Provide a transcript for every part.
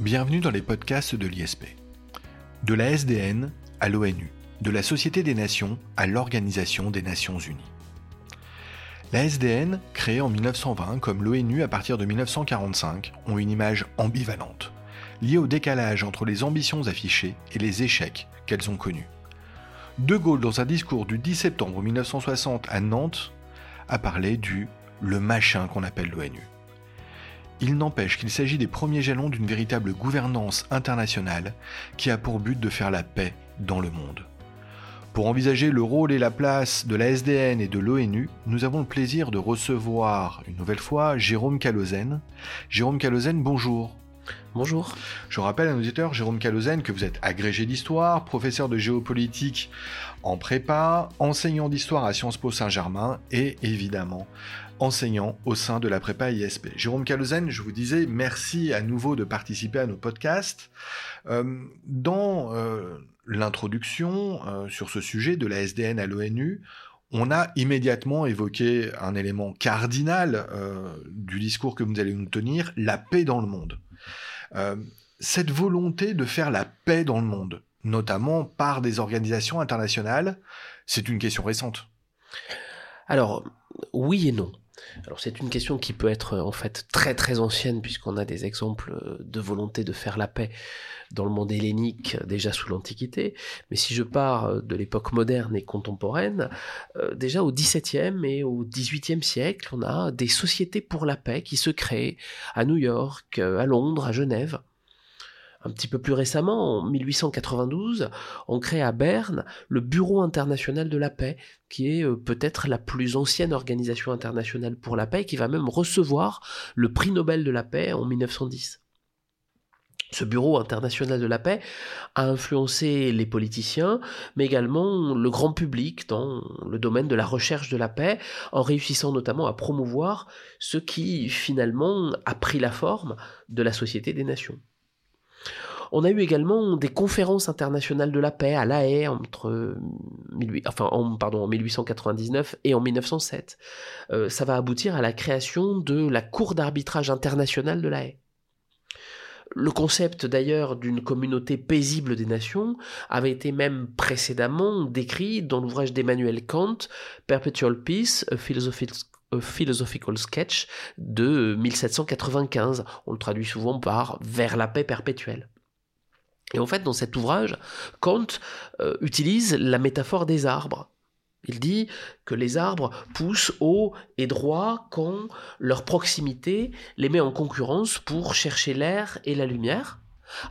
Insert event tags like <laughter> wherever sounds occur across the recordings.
Bienvenue dans les podcasts de l'ISP. De la SDN à l'ONU, de la Société des Nations à l'Organisation des Nations Unies. La SDN, créée en 1920 comme l'ONU à partir de 1945, ont une image ambivalente, liée au décalage entre les ambitions affichées et les échecs qu'elles ont connus. De Gaulle, dans un discours du 10 septembre 1960 à Nantes, a parlé du le machin qu'on appelle l'ONU. Il n'empêche qu'il s'agit des premiers jalons d'une véritable gouvernance internationale qui a pour but de faire la paix dans le monde. Pour envisager le rôle et la place de la SDN et de l'ONU, nous avons le plaisir de recevoir une nouvelle fois Jérôme Calozen. Jérôme Calozen, bonjour. Bonjour. Je rappelle à nos auditeurs, Jérôme Calozen, que vous êtes agrégé d'histoire, professeur de géopolitique en prépa, enseignant d'histoire à Sciences Po Saint-Germain et évidemment enseignant au sein de la prépa ISP. Jérôme Calozen, je vous disais merci à nouveau de participer à nos podcasts. Euh, dans euh, l'introduction euh, sur ce sujet de la SDN à l'ONU, on a immédiatement évoqué un élément cardinal du discours que vous allez nous tenir, la paix dans le monde. cette volonté de faire la paix dans le monde, notamment par des organisations internationales, c'est une question récente. Alors, oui et non. Alors c'est une question qui peut être en fait très très ancienne puisqu'on a des exemples de volonté de faire la paix dans le monde hellénique déjà sous l'Antiquité, mais si je pars de l'époque moderne et contemporaine, euh, déjà au XVIIe et au XVIIIe siècle, on a des sociétés pour la paix qui se créent à New York, à Londres, à Genève un petit peu plus récemment, en 1892, on crée à Berne le Bureau international de la paix, qui est euh, peut-être la plus ancienne organisation internationale pour la paix, qui va même recevoir le prix Nobel de la paix en 1910. Ce bureau international de la paix a influencé les politiciens, mais également le grand public dans le domaine de la recherche de la paix, en réussissant notamment à promouvoir ce qui finalement a pris la forme de la Société des Nations. On a eu également des conférences internationales de la paix à La Haye entre pardon, en 1899 et en 1907. Euh, ça va aboutir à la création de la Cour d'arbitrage internationale de La Haye. Le concept d'ailleurs d'une communauté paisible des nations avait été même précédemment décrit dans l'ouvrage d'Emmanuel Kant, Perpetual Peace, a Philosophical Sketch de 1795. On le traduit souvent par Vers la paix perpétuelle. Et en fait, dans cet ouvrage, Kant euh, utilise la métaphore des arbres. Il dit que les arbres poussent haut et droit quand leur proximité les met en concurrence pour chercher l'air et la lumière,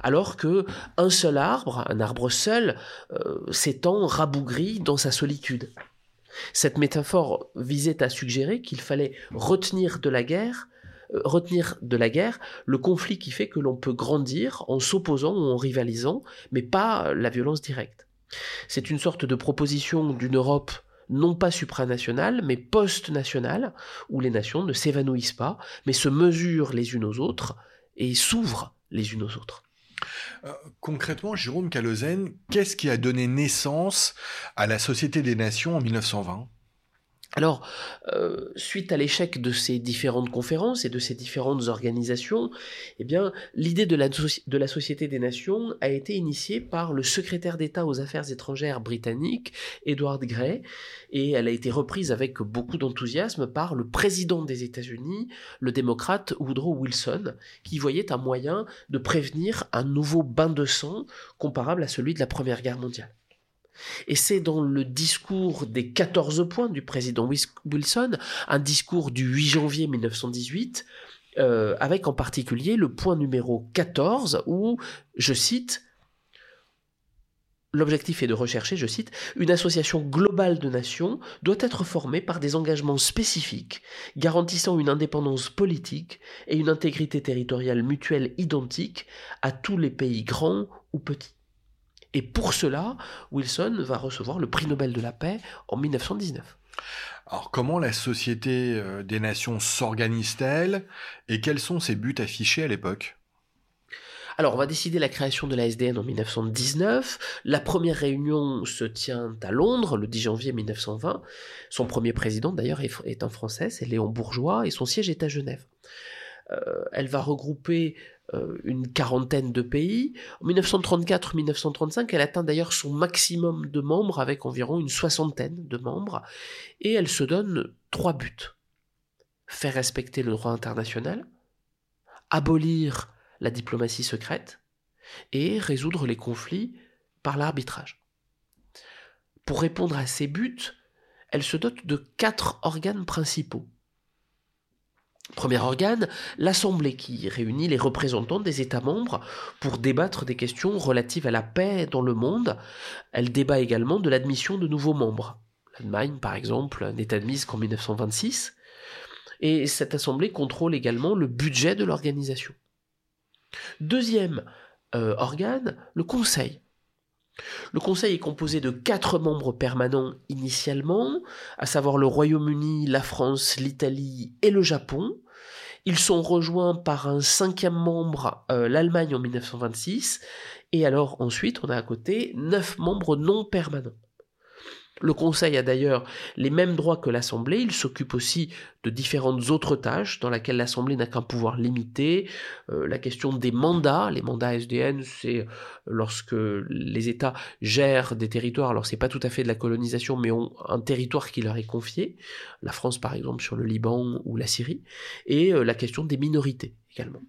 alors que un seul arbre, un arbre seul, euh, s'étend rabougri dans sa solitude. Cette métaphore visait à suggérer qu'il fallait retenir de la guerre euh, retenir de la guerre le conflit qui fait que l'on peut grandir en s'opposant ou en rivalisant, mais pas la violence directe. C'est une sorte de proposition d'une Europe non pas supranationale, mais post-nationale, où les nations ne s'évanouissent pas, mais se mesurent les unes aux autres et s'ouvrent les unes aux autres. Euh, concrètement, Jérôme Calozen, qu'est-ce qui a donné naissance à la Société des Nations en 1920 alors, euh, suite à l'échec de ces différentes conférences et de ces différentes organisations, eh bien, l'idée de la, de la Société des Nations a été initiée par le secrétaire d'État aux Affaires étrangères britannique, Edward Grey, et elle a été reprise avec beaucoup d'enthousiasme par le président des États-Unis, le démocrate Woodrow Wilson, qui voyait un moyen de prévenir un nouveau bain de sang comparable à celui de la Première Guerre mondiale. Et c'est dans le discours des 14 points du président Wilson, un discours du 8 janvier 1918, euh, avec en particulier le point numéro 14 où, je cite, L'objectif est de rechercher, je cite, une association globale de nations doit être formée par des engagements spécifiques, garantissant une indépendance politique et une intégrité territoriale mutuelle identique à tous les pays grands ou petits. Et pour cela, Wilson va recevoir le prix Nobel de la paix en 1919. Alors comment la Société euh, des Nations s'organise-t-elle et quels sont ses buts affichés à l'époque? Alors, on va décider la création de la SDN en 1919. La première réunion se tient à Londres le 10 janvier 1920. Son premier président, d'ailleurs, est un Français, c'est Léon Bourgeois, et son siège est à Genève. Euh, elle va regrouper une quarantaine de pays. En 1934-1935, elle atteint d'ailleurs son maximum de membres avec environ une soixantaine de membres, et elle se donne trois buts. Faire respecter le droit international, abolir la diplomatie secrète, et résoudre les conflits par l'arbitrage. Pour répondre à ces buts, elle se dote de quatre organes principaux. Premier organe, l'Assemblée qui réunit les représentants des États membres pour débattre des questions relatives à la paix dans le monde. Elle débat également de l'admission de nouveaux membres. L'Allemagne, par exemple, n'est admise qu'en 1926. Et cette Assemblée contrôle également le budget de l'organisation. Deuxième euh, organe, le Conseil. Le Conseil est composé de quatre membres permanents initialement, à savoir le Royaume-Uni, la France, l'Italie et le Japon. Ils sont rejoints par un cinquième membre, euh, l'Allemagne en 1926, et alors ensuite on a à côté neuf membres non permanents. Le Conseil a d'ailleurs les mêmes droits que l'Assemblée, il s'occupe aussi de différentes autres tâches dans lesquelles l'Assemblée n'a qu'un pouvoir limité. Euh, la question des mandats, les mandats SDN, c'est lorsque les États gèrent des territoires, alors c'est pas tout à fait de la colonisation, mais ont un territoire qui leur est confié, la France par exemple sur le Liban ou la Syrie, et euh, la question des minorités également.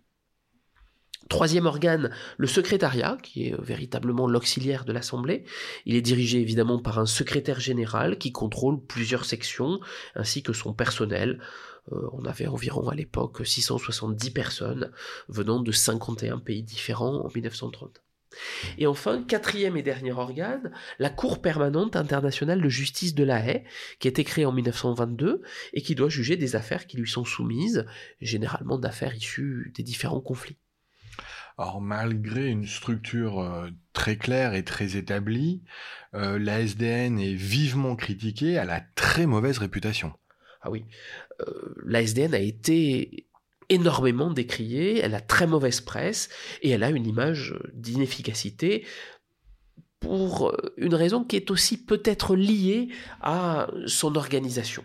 Troisième organe, le secrétariat, qui est euh, véritablement l'auxiliaire de l'Assemblée. Il est dirigé évidemment par un secrétaire général qui contrôle plusieurs sections, ainsi que son personnel. Euh, on avait environ à l'époque 670 personnes venant de 51 pays différents en 1930. Et enfin, quatrième et dernier organe, la Cour permanente internationale de justice de la Haye, qui a été créée en 1922 et qui doit juger des affaires qui lui sont soumises, généralement d'affaires issues des différents conflits. Alors malgré une structure euh, très claire et très établie, euh, la SDN est vivement critiquée, elle a très mauvaise réputation. Ah oui, euh, la SDN a été énormément décriée, elle a très mauvaise presse et elle a une image d'inefficacité pour une raison qui est aussi peut-être liée à son organisation.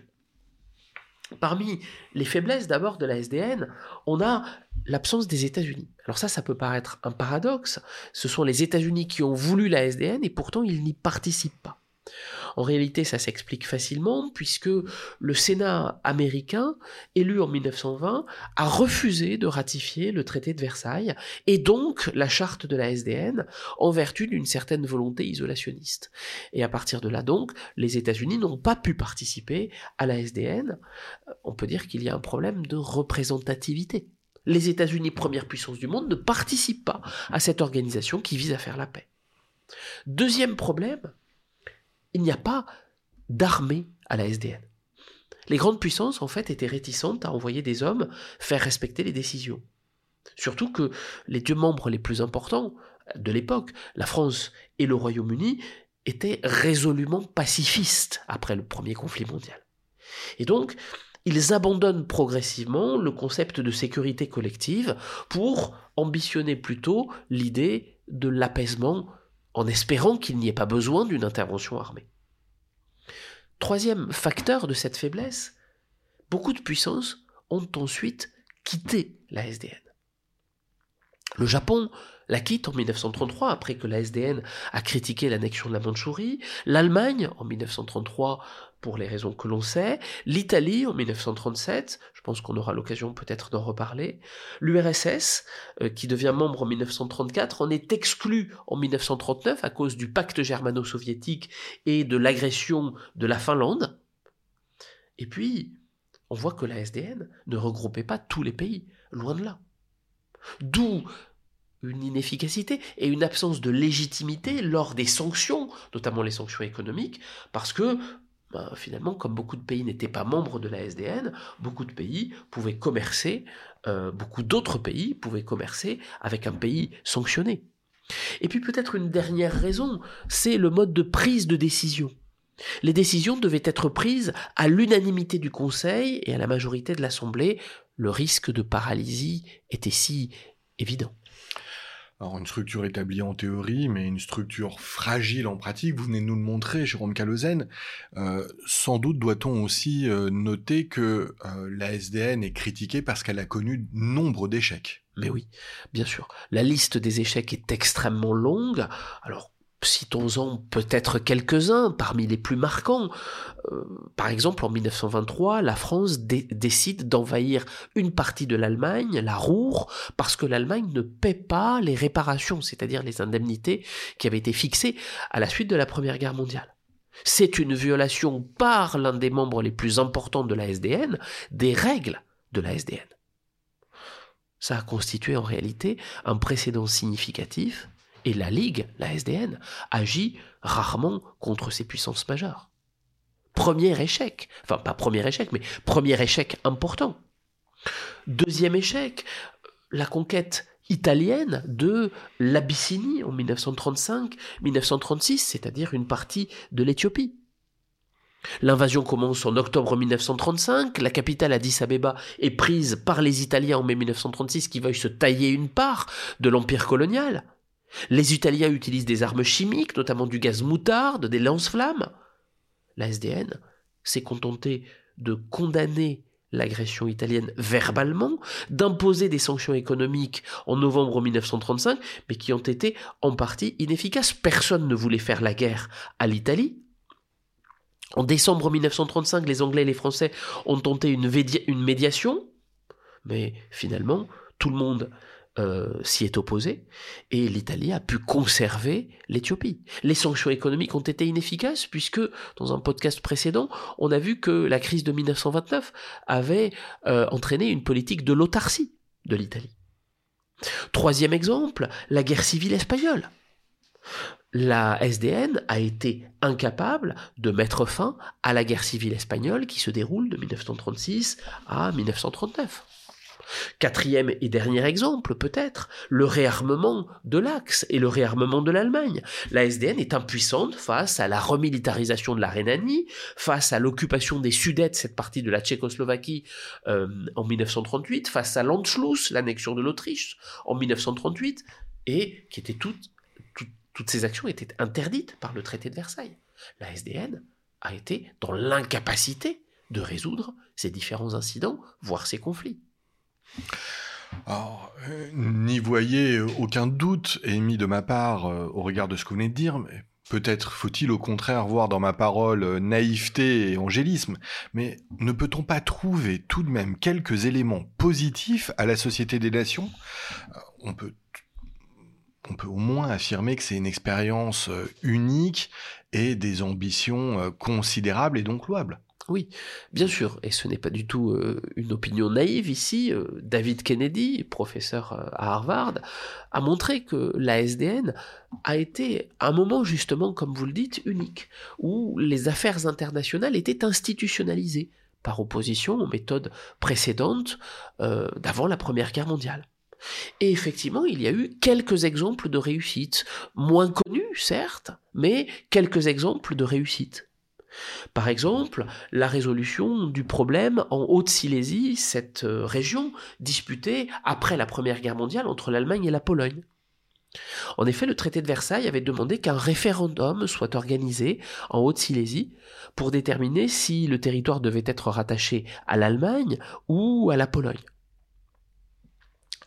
Parmi les faiblesses d'abord de la SDN, on a l'absence des États-Unis. Alors ça, ça peut paraître un paradoxe. Ce sont les États-Unis qui ont voulu la SDN et pourtant ils n'y participent pas. En réalité, ça s'explique facilement puisque le Sénat américain, élu en 1920, a refusé de ratifier le traité de Versailles et donc la charte de la SDN en vertu d'une certaine volonté isolationniste. Et à partir de là donc, les États-Unis n'ont pas pu participer à la SDN. On peut dire qu'il y a un problème de représentativité. Les États-Unis, première puissance du monde, ne participent pas à cette organisation qui vise à faire la paix. Deuxième problème, il n'y a pas d'armée à la SDN. Les grandes puissances, en fait, étaient réticentes à envoyer des hommes faire respecter les décisions. Surtout que les deux membres les plus importants de l'époque, la France et le Royaume-Uni, étaient résolument pacifistes après le premier conflit mondial. Et donc, ils abandonnent progressivement le concept de sécurité collective pour ambitionner plutôt l'idée de l'apaisement en espérant qu'il n'y ait pas besoin d'une intervention armée. Troisième facteur de cette faiblesse, beaucoup de puissances ont ensuite quitté la SDN. Le Japon la quitte en 1933 après que la SDN a critiqué l'annexion de la Mandchourie, l'Allemagne en 1933 pour les raisons que l'on sait, l'Italie en 1937, je pense qu'on aura l'occasion peut-être d'en reparler, l'URSS, euh, qui devient membre en 1934, en est exclu en 1939 à cause du pacte germano-soviétique et de l'agression de la Finlande. Et puis, on voit que la SDN ne regroupait pas tous les pays, loin de là. D'où une inefficacité et une absence de légitimité lors des sanctions, notamment les sanctions économiques, parce que ben, finalement, comme beaucoup de pays n'étaient pas membres de la SDN, beaucoup de pays pouvaient commercer, euh, beaucoup d'autres pays pouvaient commercer avec un pays sanctionné. Et puis peut-être une dernière raison, c'est le mode de prise de décision. Les décisions devaient être prises à l'unanimité du Conseil et à la majorité de l'Assemblée. Le risque de paralysie était si évident. Alors une structure établie en théorie, mais une structure fragile en pratique, vous venez nous le montrer, Jérôme Calozen. Euh, sans doute doit-on aussi euh, noter que euh, la SDN est critiquée parce qu'elle a connu nombre d'échecs. Mais oui, bien sûr. La liste des échecs est extrêmement longue. Alors Citons-en peut-être quelques-uns parmi les plus marquants. Euh, par exemple, en 1923, la France décide d'envahir une partie de l'Allemagne, la Roure, parce que l'Allemagne ne paie pas les réparations, c'est-à-dire les indemnités qui avaient été fixées à la suite de la Première Guerre mondiale. C'est une violation par l'un des membres les plus importants de la SDN des règles de la SDN. Ça a constitué en réalité un précédent significatif et la Ligue, la SDN, agit rarement contre ces puissances majeures. Premier échec, enfin pas premier échec, mais premier échec important. Deuxième échec, la conquête italienne de l'Abyssinie en 1935-1936, c'est-à-dire une partie de l'Éthiopie. L'invasion commence en octobre 1935, la capitale Addis Abeba est prise par les Italiens en mai 1936 qui veulent se tailler une part de l'empire colonial. Les Italiens utilisent des armes chimiques, notamment du gaz moutarde, des lance-flammes. La SDN s'est contentée de condamner l'agression italienne verbalement, d'imposer des sanctions économiques en novembre 1935, mais qui ont été en partie inefficaces. Personne ne voulait faire la guerre à l'Italie. En décembre 1935, les Anglais et les Français ont tenté une, une médiation, mais finalement, tout le monde euh, s'y est opposé et l'Italie a pu conserver l'Éthiopie. Les sanctions économiques ont été inefficaces puisque dans un podcast précédent, on a vu que la crise de 1929 avait euh, entraîné une politique de l'autarcie de l'Italie. Troisième exemple, la guerre civile espagnole. La SDN a été incapable de mettre fin à la guerre civile espagnole qui se déroule de 1936 à 1939. Quatrième et dernier exemple, peut-être, le réarmement de l'Axe et le réarmement de l'Allemagne. La SDN est impuissante face à la remilitarisation de la Rhénanie, face à l'occupation des Sudètes, cette partie de la Tchécoslovaquie, euh, en 1938, face à l'Anschluss, l'annexion de l'Autriche, en 1938, et qui étaient toutes, toutes ces actions étaient interdites par le traité de Versailles. La SDN a été dans l'incapacité de résoudre ces différents incidents, voire ces conflits. Alors, euh, n'y voyez aucun doute émis de ma part euh, au regard de ce que vous venez de dire, mais peut-être faut-il au contraire voir dans ma parole euh, naïveté et angélisme, mais ne peut-on pas trouver tout de même quelques éléments positifs à la Société des Nations? On peut on peut au moins affirmer que c'est une expérience unique et des ambitions considérables et donc louables. Oui, bien sûr, et ce n'est pas du tout euh, une opinion naïve ici. Euh, David Kennedy, professeur euh, à Harvard, a montré que la SDN a été un moment justement, comme vous le dites, unique, où les affaires internationales étaient institutionnalisées par opposition aux méthodes précédentes d'avant la Première Guerre mondiale. Et effectivement, il y a eu quelques exemples de réussite, moins connus certes, mais quelques exemples de réussite. Par exemple, la résolution du problème en Haute-Silésie, cette euh, région disputée après la Première Guerre mondiale entre l'Allemagne et la Pologne. En effet, le traité de Versailles avait demandé qu'un référendum soit organisé en Haute-Silésie pour déterminer si le territoire devait être rattaché à l'Allemagne ou à la Pologne.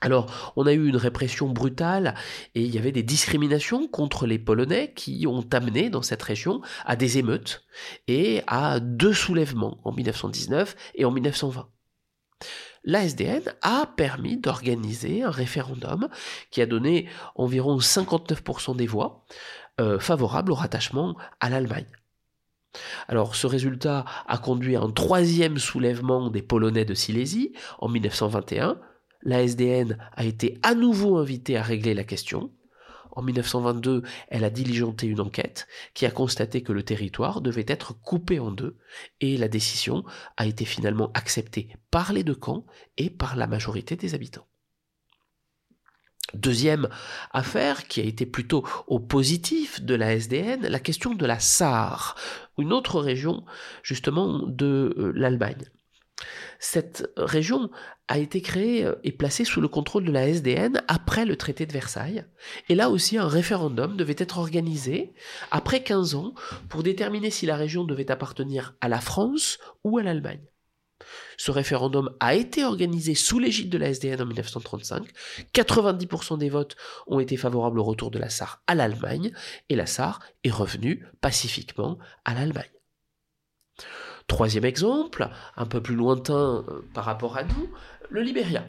Alors, on a eu une répression brutale et il y avait des discriminations contre les Polonais qui ont amené dans cette région à des émeutes et à deux soulèvements en 1919 et en 1920. L'ASDN a permis d'organiser un référendum qui a donné environ 59% des voix euh, favorables au rattachement à l'Allemagne. Alors ce résultat a conduit à un troisième soulèvement des Polonais de Silésie en 1921 la SDN a été à nouveau invitée à régler la question. En 1922, elle a diligenté une enquête qui a constaté que le territoire devait être coupé en deux et la décision a été finalement acceptée par les deux camps et par la majorité des habitants. Deuxième affaire qui a été plutôt au positif de la SDN, la question de la Sarre, une autre région justement de euh, l'Allemagne. Cette région a été créée euh, et placée sous le contrôle de la SDN après le traité de Versailles. Et là aussi, un référendum devait être organisé après 15 ans pour déterminer si la région devait appartenir à la France ou à l'Allemagne. Ce référendum a été organisé sous l'égide de la SDN en 1935. 90% des votes ont été favorables au retour de la Sarre à l'Allemagne et la Sarre est revenue pacifiquement à l'Allemagne. Troisième exemple, un peu plus lointain euh, par rapport à nous, le Libéria.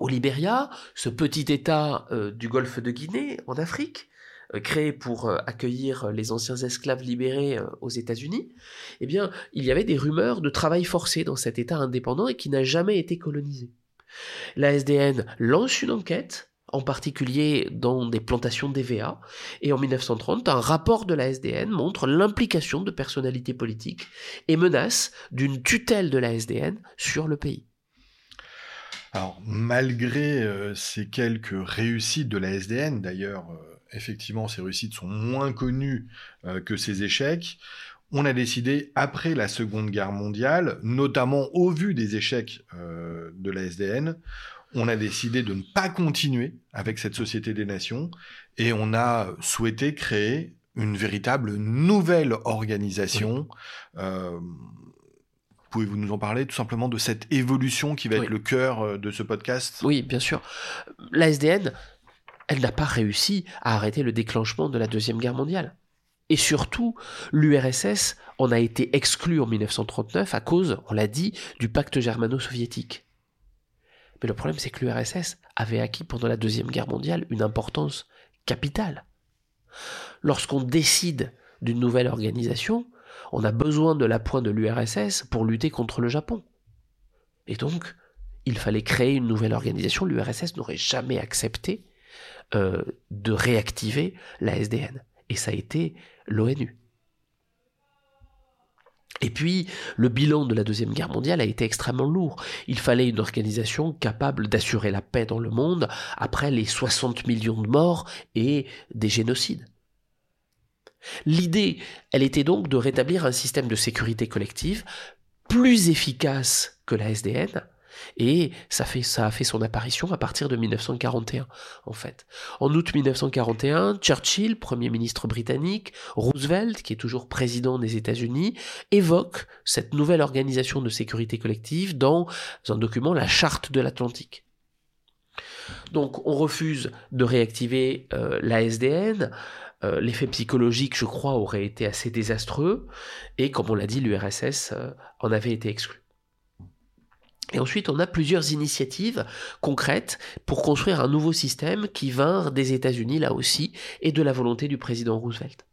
Au Libéria, ce petit État euh, du golfe de Guinée, en Afrique, euh, créé pour accueillir les anciens esclaves libérés aux États-Unis, eh bien, il y avait des rumeurs de travail forcé dans cet État indépendant et qui n'a jamais été colonisé. La SDN lance une enquête en particulier dans des plantations d'EVA. Et en 1930, un rapport de la SDN montre l'implication de personnalités politiques et menace d'une tutelle de la SDN sur le pays. Alors, malgré euh, ces quelques réussites de la SDN, d'ailleurs, euh, effectivement, ces réussites sont moins connues euh, que ces échecs, on a décidé, après la Seconde Guerre mondiale, notamment au vu des échecs de la SDN, on a décidé de ne pas continuer avec cette Société des Nations et on a souhaité créer une véritable nouvelle organisation. Euh, pouvez-vous nous en parler tout simplement de cette évolution qui va être le cœur euh, de ce podcast? Oui, bien sûr. La SDN, elle n'a pas réussi à arrêter le déclenchement de la Deuxième Guerre mondiale. Et surtout, l'URSS en a été exclue en 1939 à cause, on l'a dit, du pacte germano-soviétique. Mais le problème, c'est que l'URSS avait acquis pendant la Deuxième Guerre mondiale une importance capitale. Lorsqu'on décide d'une nouvelle organisation, on a besoin de l'appoint de l'URSS pour lutter contre le Japon. Et donc, il fallait créer une nouvelle organisation. L'URSS n'aurait jamais accepté euh, de réactiver la SDN. Et ça a été l'ONU. Et puis, le bilan de la Deuxième Guerre mondiale a été extrêmement lourd. Il fallait une organisation capable d'assurer la paix dans le monde après les 60 millions de morts et des génocides. L'idée, elle était donc de rétablir un système de sécurité collective plus efficace que la SDN, et ça, a fait son apparition à partir de 1941, en fait. En août 1941, Churchill, Premier ministre britannique, Roosevelt, qui est toujours président des États-Unis, évoquent cette nouvelle organisation de sécurité collective dans un document, la Charte de l'Atlantique. Donc on refuse de réactiver euh, la SDN. Euh, l'effet psychologique, je crois, aurait été assez désastreux. Et comme on l'a dit, l'URSS euh, en avait été exclu. Et ensuite, on a plusieurs initiatives concrètes pour construire un nouveau système qui vint des États-Unis là aussi et de la volonté du président Roosevelt.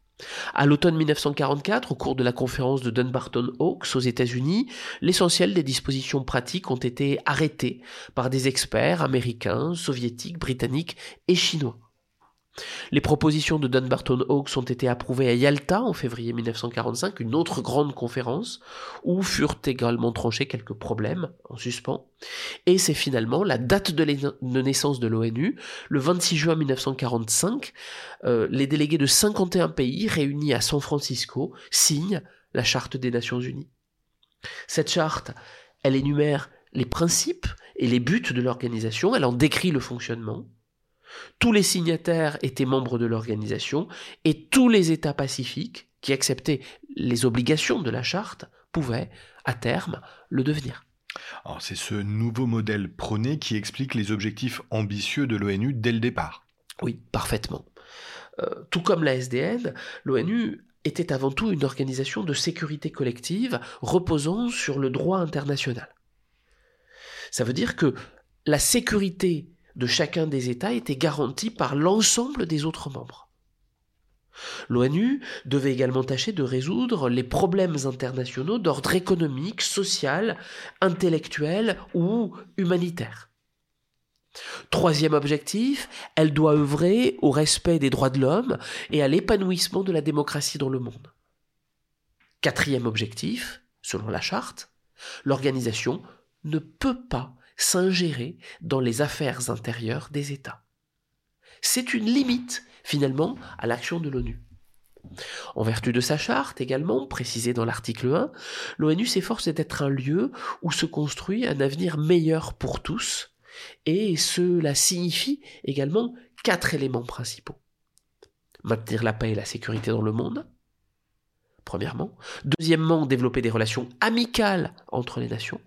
À l'automne 1944, au cours de la conférence de Dunbarton Oaks aux États-Unis, l'essentiel des dispositions pratiques ont été arrêtées par des experts américains, soviétiques, britanniques et chinois. Les propositions de Dunbarton Oaks ont été approuvées à Yalta en février 1945, une autre grande conférence, où furent également tranchés quelques problèmes en suspens. Et c'est finalement la date de, naissance de l'ONU, le 26 juin 1945, euh, les délégués de 51 pays réunis à San Francisco signent la Charte des Nations Unies. Cette charte, elle énumère les principes et les buts de l'organisation, elle en décrit le fonctionnement, tous les signataires étaient membres de l'organisation et tous les États pacifiques qui acceptaient les obligations de la charte pouvaient, à terme, le devenir. c'est ce nouveau modèle prôné qui explique les objectifs ambitieux de l'ONU dès le départ. Oui, parfaitement. Euh, tout comme la SDN, l'ONU était avant tout une organisation de sécurité collective reposant sur le droit international. Ça veut dire que la sécurité de chacun des États était garantie par l'ensemble des autres membres. L'ONU devait également tâcher de résoudre les problèmes internationaux d'ordre économique, social, intellectuel ou humanitaire. Troisième objectif, elle doit œuvrer au respect des droits de l'homme et à l'épanouissement de la démocratie dans le monde. Quatrième objectif, selon la charte, l'organisation ne peut pas s'ingérer dans les affaires intérieures des États. C'est une limite, finalement, à l'action de l'ONU. En vertu de sa charte également, précisée dans l'article 1, l'ONU s'efforce d'être un lieu où se construit un avenir meilleur pour tous, et cela signifie également quatre éléments principaux. Maintenir la paix et la sécurité dans le monde, premièrement. Deuxièmement, développer des relations amicales entre les nations.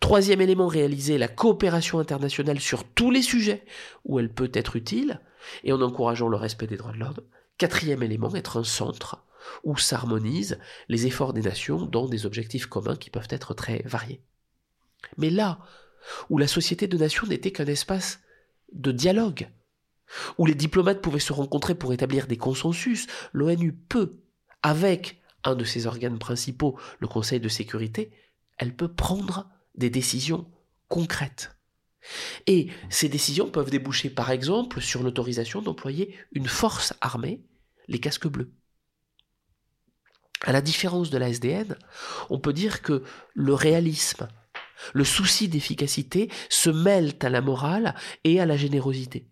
Troisième élément, réaliser la coopération internationale sur tous les sujets où elle peut être utile, et en encourageant le respect des droits de l'homme. Quatrième élément, être un centre où s'harmonisent les efforts des nations dans des objectifs communs qui peuvent être très variés. Mais là où la société de nations n'était qu'un espace de dialogue, où les diplomates pouvaient se rencontrer pour établir des consensus, l'ONU peut, avec un de ses organes principaux, le Conseil de sécurité, elle peut prendre des décisions concrètes. Et ces décisions peuvent déboucher par exemple sur l'autorisation d'employer une force armée les casques bleus. À la différence de la SDN, on peut dire que le réalisme, le souci d'efficacité se mêlent à la morale et à la générosité.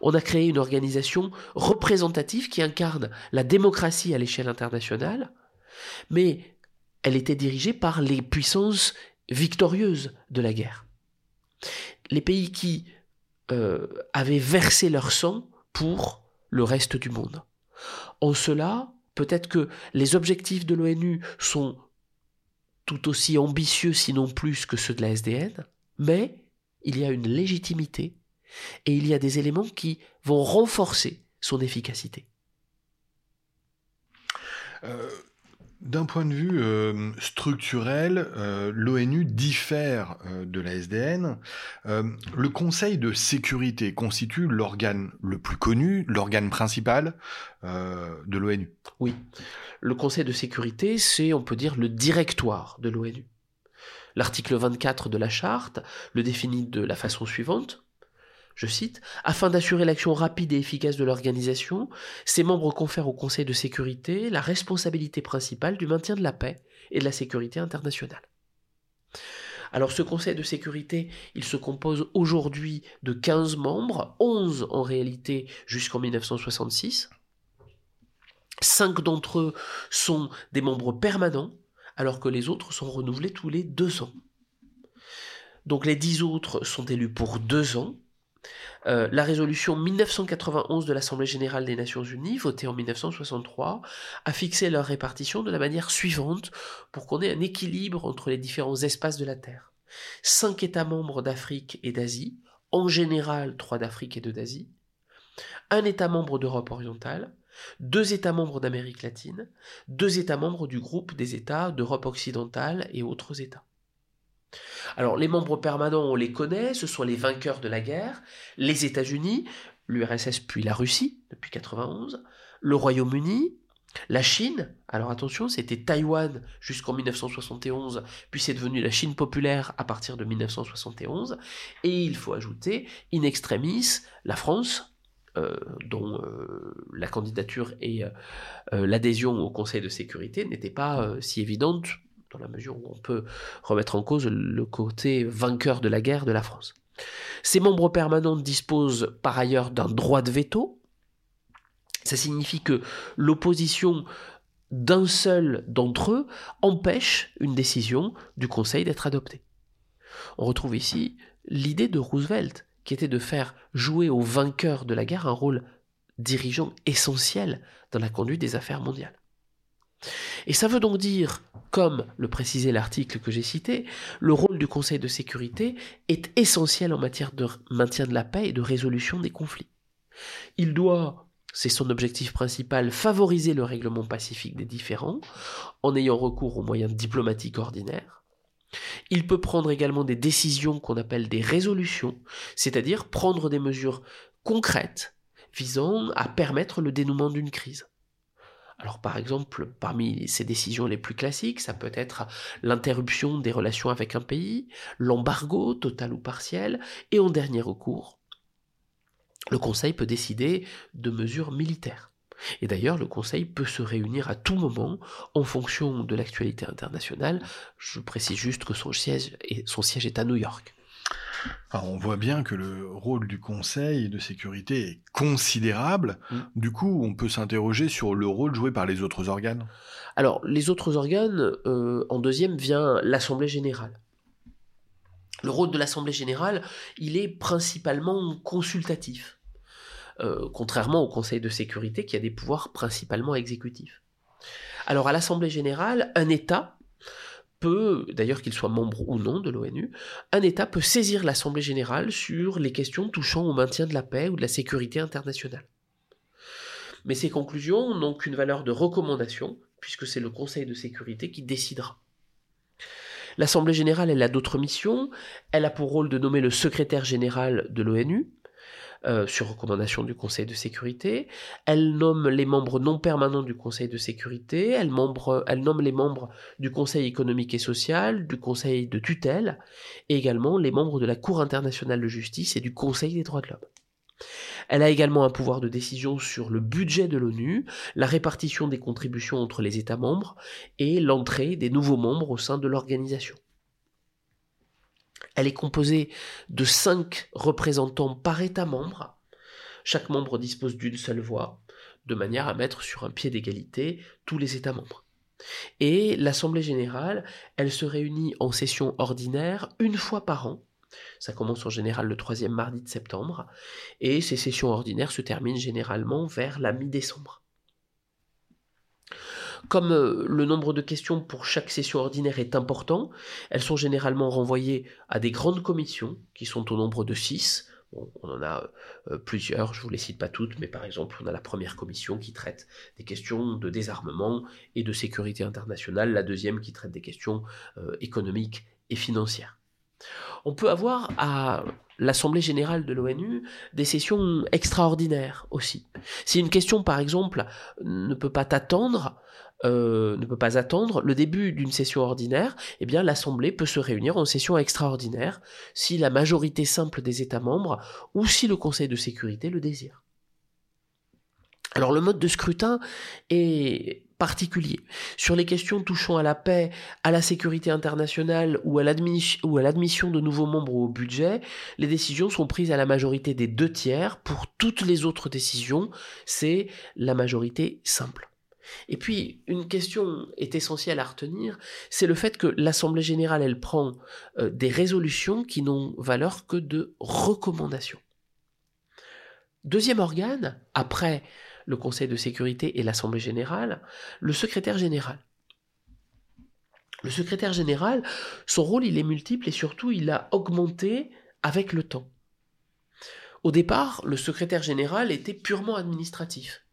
On a créé une organisation représentative qui incarne la démocratie à l'échelle internationale, mais elle était dirigée par les puissances victorieuses de la guerre. Les pays qui euh, avaient versé leur sang pour le reste du monde. En cela, peut-être que les objectifs de l'ONU sont tout aussi ambitieux, sinon plus que ceux de la SDN, mais il y a une légitimité et il y a des éléments qui vont renforcer son efficacité. Euh, d'un point de vue euh, structurel, euh, l'ONU diffère euh, de la SDN. le Conseil de sécurité constitue l'organe le plus connu, l'organe principal de l'ONU. Oui, le Conseil de sécurité, c'est, on peut dire, le directoire de l'ONU. L'article 24 de la charte le définit de la façon suivante je cite, afin d'assurer l'action rapide et efficace de l'organisation, ses membres confèrent au Conseil de sécurité la responsabilité principale du maintien de la paix et de la sécurité internationale. Alors ce Conseil de sécurité, il se compose aujourd'hui de 15 membres, 11 en réalité jusqu'en 1966. Cinq d'entre eux sont des membres permanents, alors que les autres sont renouvelés tous les deux ans. Donc les dix autres sont élus pour deux ans, euh, la résolution 1991 de l'Assemblée générale des Nations unies, votée en 1963, a fixé leur répartition de la manière suivante pour qu'on ait un équilibre entre les différents espaces de la Terre. Cinq États membres d'Afrique et d'Asie, en général trois d'Afrique et deux d'Asie, un État membre d'Europe orientale, deux États membres d'Amérique latine, deux États membres du groupe des États d'Europe occidentale et autres États. Alors les membres permanents, on les connaît, ce sont les vainqueurs de la guerre, les États-Unis, l'URSS puis la Russie depuis 91, le Royaume-Uni, la Chine, alors attention, c'était Taïwan jusqu'en 1971, puis c'est devenu la Chine populaire à partir de 1971, et il faut ajouter, in extremis, la France, euh, dont euh, la candidature et euh, l'adhésion au Conseil de sécurité n'étaient pas si évidentes dans la mesure où on peut remettre en cause le côté vainqueur de la guerre de la France. Ces membres permanents disposent par ailleurs d'un droit de veto. Ça signifie que l'opposition d'un seul d'entre eux empêche une décision du Conseil d'être adoptée. On retrouve ici l'idée de Roosevelt, qui était de faire jouer aux vainqueurs de la guerre un rôle dirigeant essentiel dans la conduite des affaires mondiales. Et ça veut donc dire, comme le précisait l'article que j'ai cité, le rôle du Conseil de sécurité est essentiel en matière de maintien de la paix et de résolution des conflits. Il doit, c'est son objectif principal, favoriser le règlement pacifique des différends en ayant recours aux moyens diplomatiques ordinaires. Il peut prendre également des décisions qu'on appelle des résolutions, c'est-à-dire prendre des mesures concrètes visant à permettre le dénouement d'une crise. Alors par exemple, parmi ces décisions les plus classiques, ça peut être l'interruption des relations avec un pays, l'embargo total ou partiel, et en dernier recours, le Conseil peut décider de mesures militaires. Et d'ailleurs, le Conseil peut se réunir à tout moment en fonction de l'actualité internationale. Je précise juste que son siège est, à New York. On voit bien que le rôle du Conseil de sécurité est considérable. Mm. Du coup, on peut s'interroger sur le rôle joué par les autres organes. Alors, les autres organes, euh, en deuxième vient l'Assemblée générale. Le rôle de l'Assemblée générale, il est principalement consultatif, euh, contrairement au Conseil de sécurité qui a des pouvoirs principalement exécutifs. Alors, à l'Assemblée générale, un État peut, d'ailleurs qu'il soit membre ou non de l'ONU, un État peut saisir l'Assemblée générale sur les questions touchant au maintien de la paix ou de la sécurité internationale. Mais ces conclusions n'ont qu'une valeur de recommandation, puisque c'est le Conseil de sécurité qui décidera. L'Assemblée générale, elle a d'autres missions. Elle a pour rôle de nommer le secrétaire général de l'ONU, euh, sur recommandation du Conseil de sécurité. Elle nomme les membres non permanents du Conseil de sécurité. Elle, elle nomme les membres du Conseil économique et social, du Conseil de tutelle, et également les membres de la Cour internationale de justice et du Conseil des droits de l'homme. Elle a également un pouvoir de décision sur le budget de l'ONU, la répartition des contributions entre les États membres et l'entrée des nouveaux membres au sein de l'organisation. Elle est composée de cinq représentants par État membre. Chaque membre dispose d'une seule voix, de manière à mettre sur un pied d'égalité tous les États membres. Et l'Assemblée générale, elle se réunit en session ordinaire une fois par an. Ça commence en général le troisième mardi de septembre, et ces sessions ordinaires se terminent généralement vers la mi-décembre. Comme euh, le nombre de questions pour chaque session ordinaire est important, elles sont généralement renvoyées à des grandes commissions, qui sont au nombre de six. on en a euh, plusieurs, je ne vous les cite pas toutes, mais par exemple, on a la première commission qui traite des questions de désarmement et de sécurité internationale, la deuxième qui traite des questions euh, économiques et financières. On peut avoir à l'Assemblée générale de l'ONU des sessions extraordinaires aussi. Si une question, par exemple, ne peut pas t'attendre, euh, ne peut pas attendre le début d'une session ordinaire, eh bien l'Assemblée peut se réunir en session extraordinaire si la majorité simple des États membres ou si le Conseil de sécurité le désire. Alors le mode de scrutin est particulier. Sur les questions touchant à la paix, à la sécurité internationale ou à l'admission de nouveaux membres au budget, les décisions sont prises à la majorité des deux tiers. Pour toutes les autres décisions, c'est la majorité simple. Et puis, une question est essentielle à retenir, c'est le fait que l'Assemblée générale, elle prend euh, des résolutions qui n'ont valeur que de recommandations. Deuxième organe, après le Conseil de sécurité et l'Assemblée générale, le secrétaire général. Le secrétaire général, son rôle, il est multiple et surtout, il a augmenté avec le temps. Au départ, le secrétaire général était purement administratif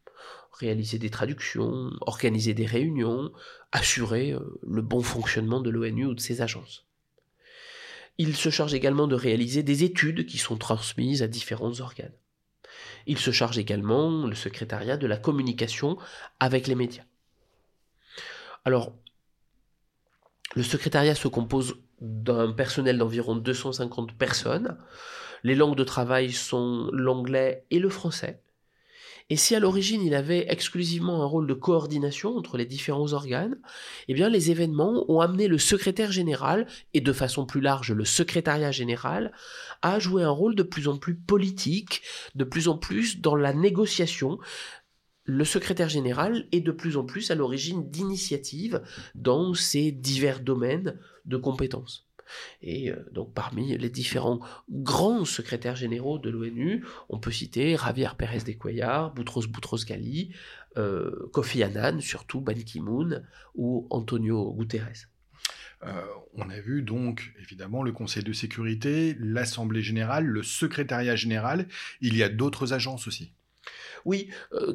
réaliser des traductions, organiser des réunions, assurer euh, le bon fonctionnement de l'ONU ou de ses agences. Il se charge également de réaliser des études qui sont transmises à différents organes. Il se charge également, le secrétariat, de la communication avec les médias. Alors, le secrétariat se compose d'un personnel d'environ 250 personnes. Les langues de travail sont l'anglais et le français. Et si à l'origine il avait exclusivement un rôle de coordination entre les différents organes, eh bien les événements ont amené le secrétaire général, et de façon plus large le secrétariat général, à jouer un rôle de plus en plus politique, de plus en plus dans la négociation. Le secrétaire général est de plus en plus à l'origine d'initiatives dans ces divers domaines de compétences. Et euh, donc parmi les différents grands secrétaires généraux de l'ONU, on peut citer Javier Pérez de Cuellar, Boutros Boutros Ghali, euh, Kofi Annan, surtout Ban Ki-moon ou Antonio Guterres. Euh, on a vu donc évidemment le Conseil de sécurité, l'Assemblée générale, le secrétariat général. Il y a d'autres agences aussi. Oui,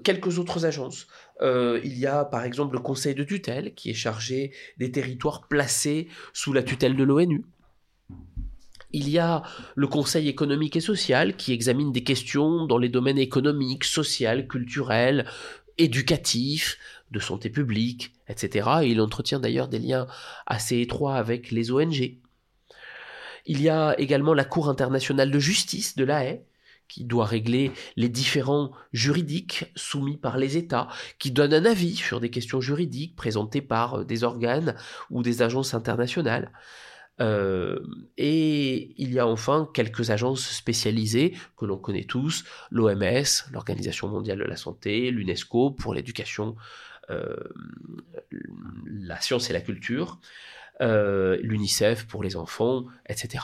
quelques autres agences. il y a par exemple le Conseil de tutelle qui est chargé des territoires placés sous la tutelle de l'ONU. Il y a le Conseil économique et social qui examine des questions dans les domaines économiques, social, culturels, éducatifs, de santé publique, etc. Et il entretient d'ailleurs des liens assez étroits avec les ONG. Il y a également la Cour internationale de justice de la Haye, qui doit régler les différents juridiques soumis par les États, qui donne un avis sur des questions juridiques présentées par euh, des organes ou des agences internationales. Euh, et il y a enfin quelques agences spécialisées que l'on connaît tous, l'OMS, l'Organisation mondiale de la santé, l'UNESCO pour l'éducation, euh, la science et la culture, l'UNICEF pour les enfants, etc.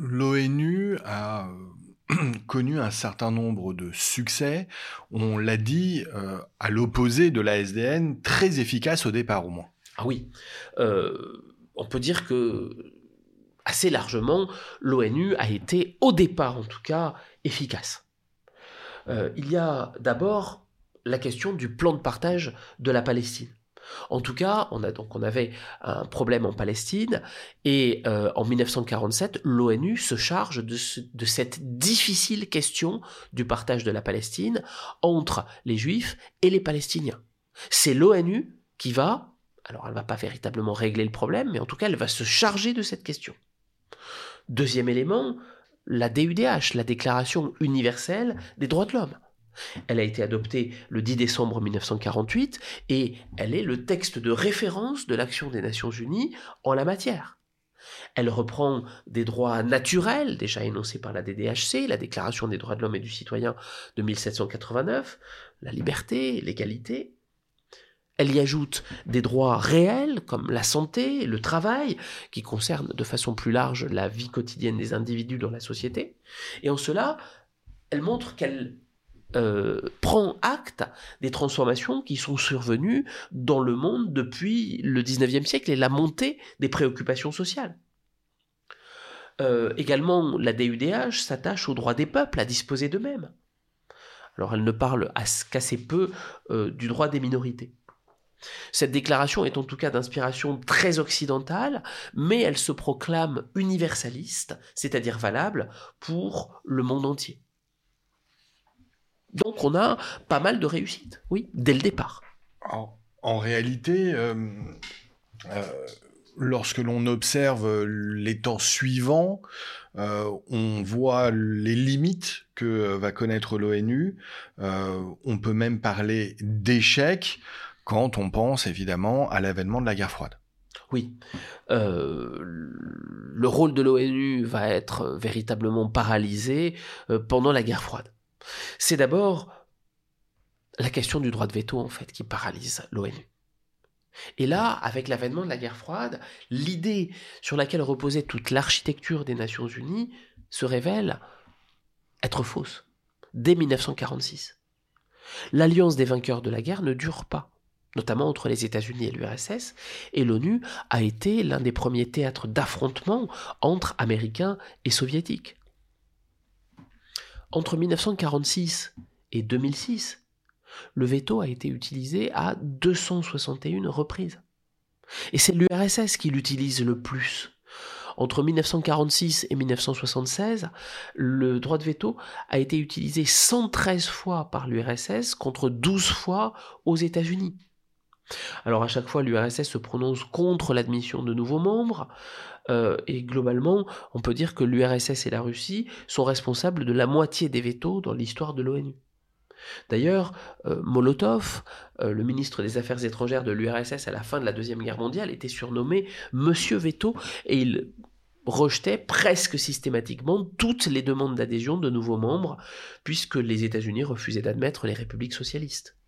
l'ONU a <clears throat> connu un certain nombre de succès, on l'a dit, à l'opposé de la SDN, très efficace au départ au moins. Ah oui on peut dire que assez largement, l'ONU a été, au départ en tout cas, efficace. Euh, il y a d'abord la question du plan de partage de la Palestine. En tout cas, on, avait un problème en Palestine et euh, en 1947, l'ONU se charge de, de, cette difficile question du partage de la Palestine entre les Juifs et les Palestiniens. C'est l'ONU qui va alors elle va pas véritablement régler le problème, mais en tout cas elle va se charger de cette question. Deuxième élément, la DUDH, la Déclaration universelle des droits de l'homme. Elle a été adoptée le 10 décembre 1948 et elle est le texte de référence de l'action des Nations Unies en la matière. Elle reprend des droits naturels déjà énoncés par la DDHC, la Déclaration des droits de l'homme et du citoyen de 1789, la liberté, l'égalité, elle y ajoute des droits réels comme la santé, le travail, qui concernent de façon plus large la vie quotidienne des individus dans la société. Et en cela, elle montre qu'elle euh, prend acte des transformations qui sont survenues dans le monde depuis le XIXe siècle et la montée des préoccupations sociales. Euh, également, la DUDH s'attache aux droits des peuples à disposer d'eux-mêmes. Alors elle ne parle qu'assez peu euh, du droit des minorités. Cette déclaration est en tout cas d'inspiration très occidentale, mais elle se proclame universaliste, c'est-à-dire valable pour le monde entier. Donc on a pas mal de réussite, oui, dès le départ. En, réalité, euh, euh, lorsque l'on observe les temps suivants, euh, on voit les limites que va connaître l'ONU. on peut même parler d'échec quand on pense évidemment à l'avènement de la guerre froide. Oui. Euh, le rôle de l'ONU va être véritablement paralysé pendant la guerre froide. C'est d'abord la question du droit de veto, en fait, qui paralyse l'ONU. Et là, avec l'avènement de la guerre froide, l'idée sur laquelle reposait toute l'architecture des Nations Unies se révèle être fausse, dès 1946. L'alliance des vainqueurs de la guerre ne dure pas notamment entre les États-Unis et l'URSS, et l'ONU a été l'un des premiers théâtres d'affrontement entre Américains et Soviétiques. Entre 1946 et 2006, le veto a été utilisé à 261 reprises. Et c'est l'URSS qui l'utilise le plus. Entre 1946 et 1976, le droit de veto a été utilisé 113 fois par l'URSS contre 12 fois aux États-Unis. Alors à chaque fois, l'URSS se prononce contre l'admission de nouveaux membres, euh, et globalement, on peut dire que l'URSS et la Russie sont responsables de la moitié des vétos dans l'histoire de l'ONU. D'ailleurs, euh, Molotov, euh, le ministre des Affaires étrangères de l'URSS à la fin de la Deuxième Guerre mondiale, était surnommé Monsieur Veto, et il rejetait presque systématiquement toutes les demandes d'adhésion de nouveaux membres, puisque les États-Unis refusaient d'admettre les républiques socialistes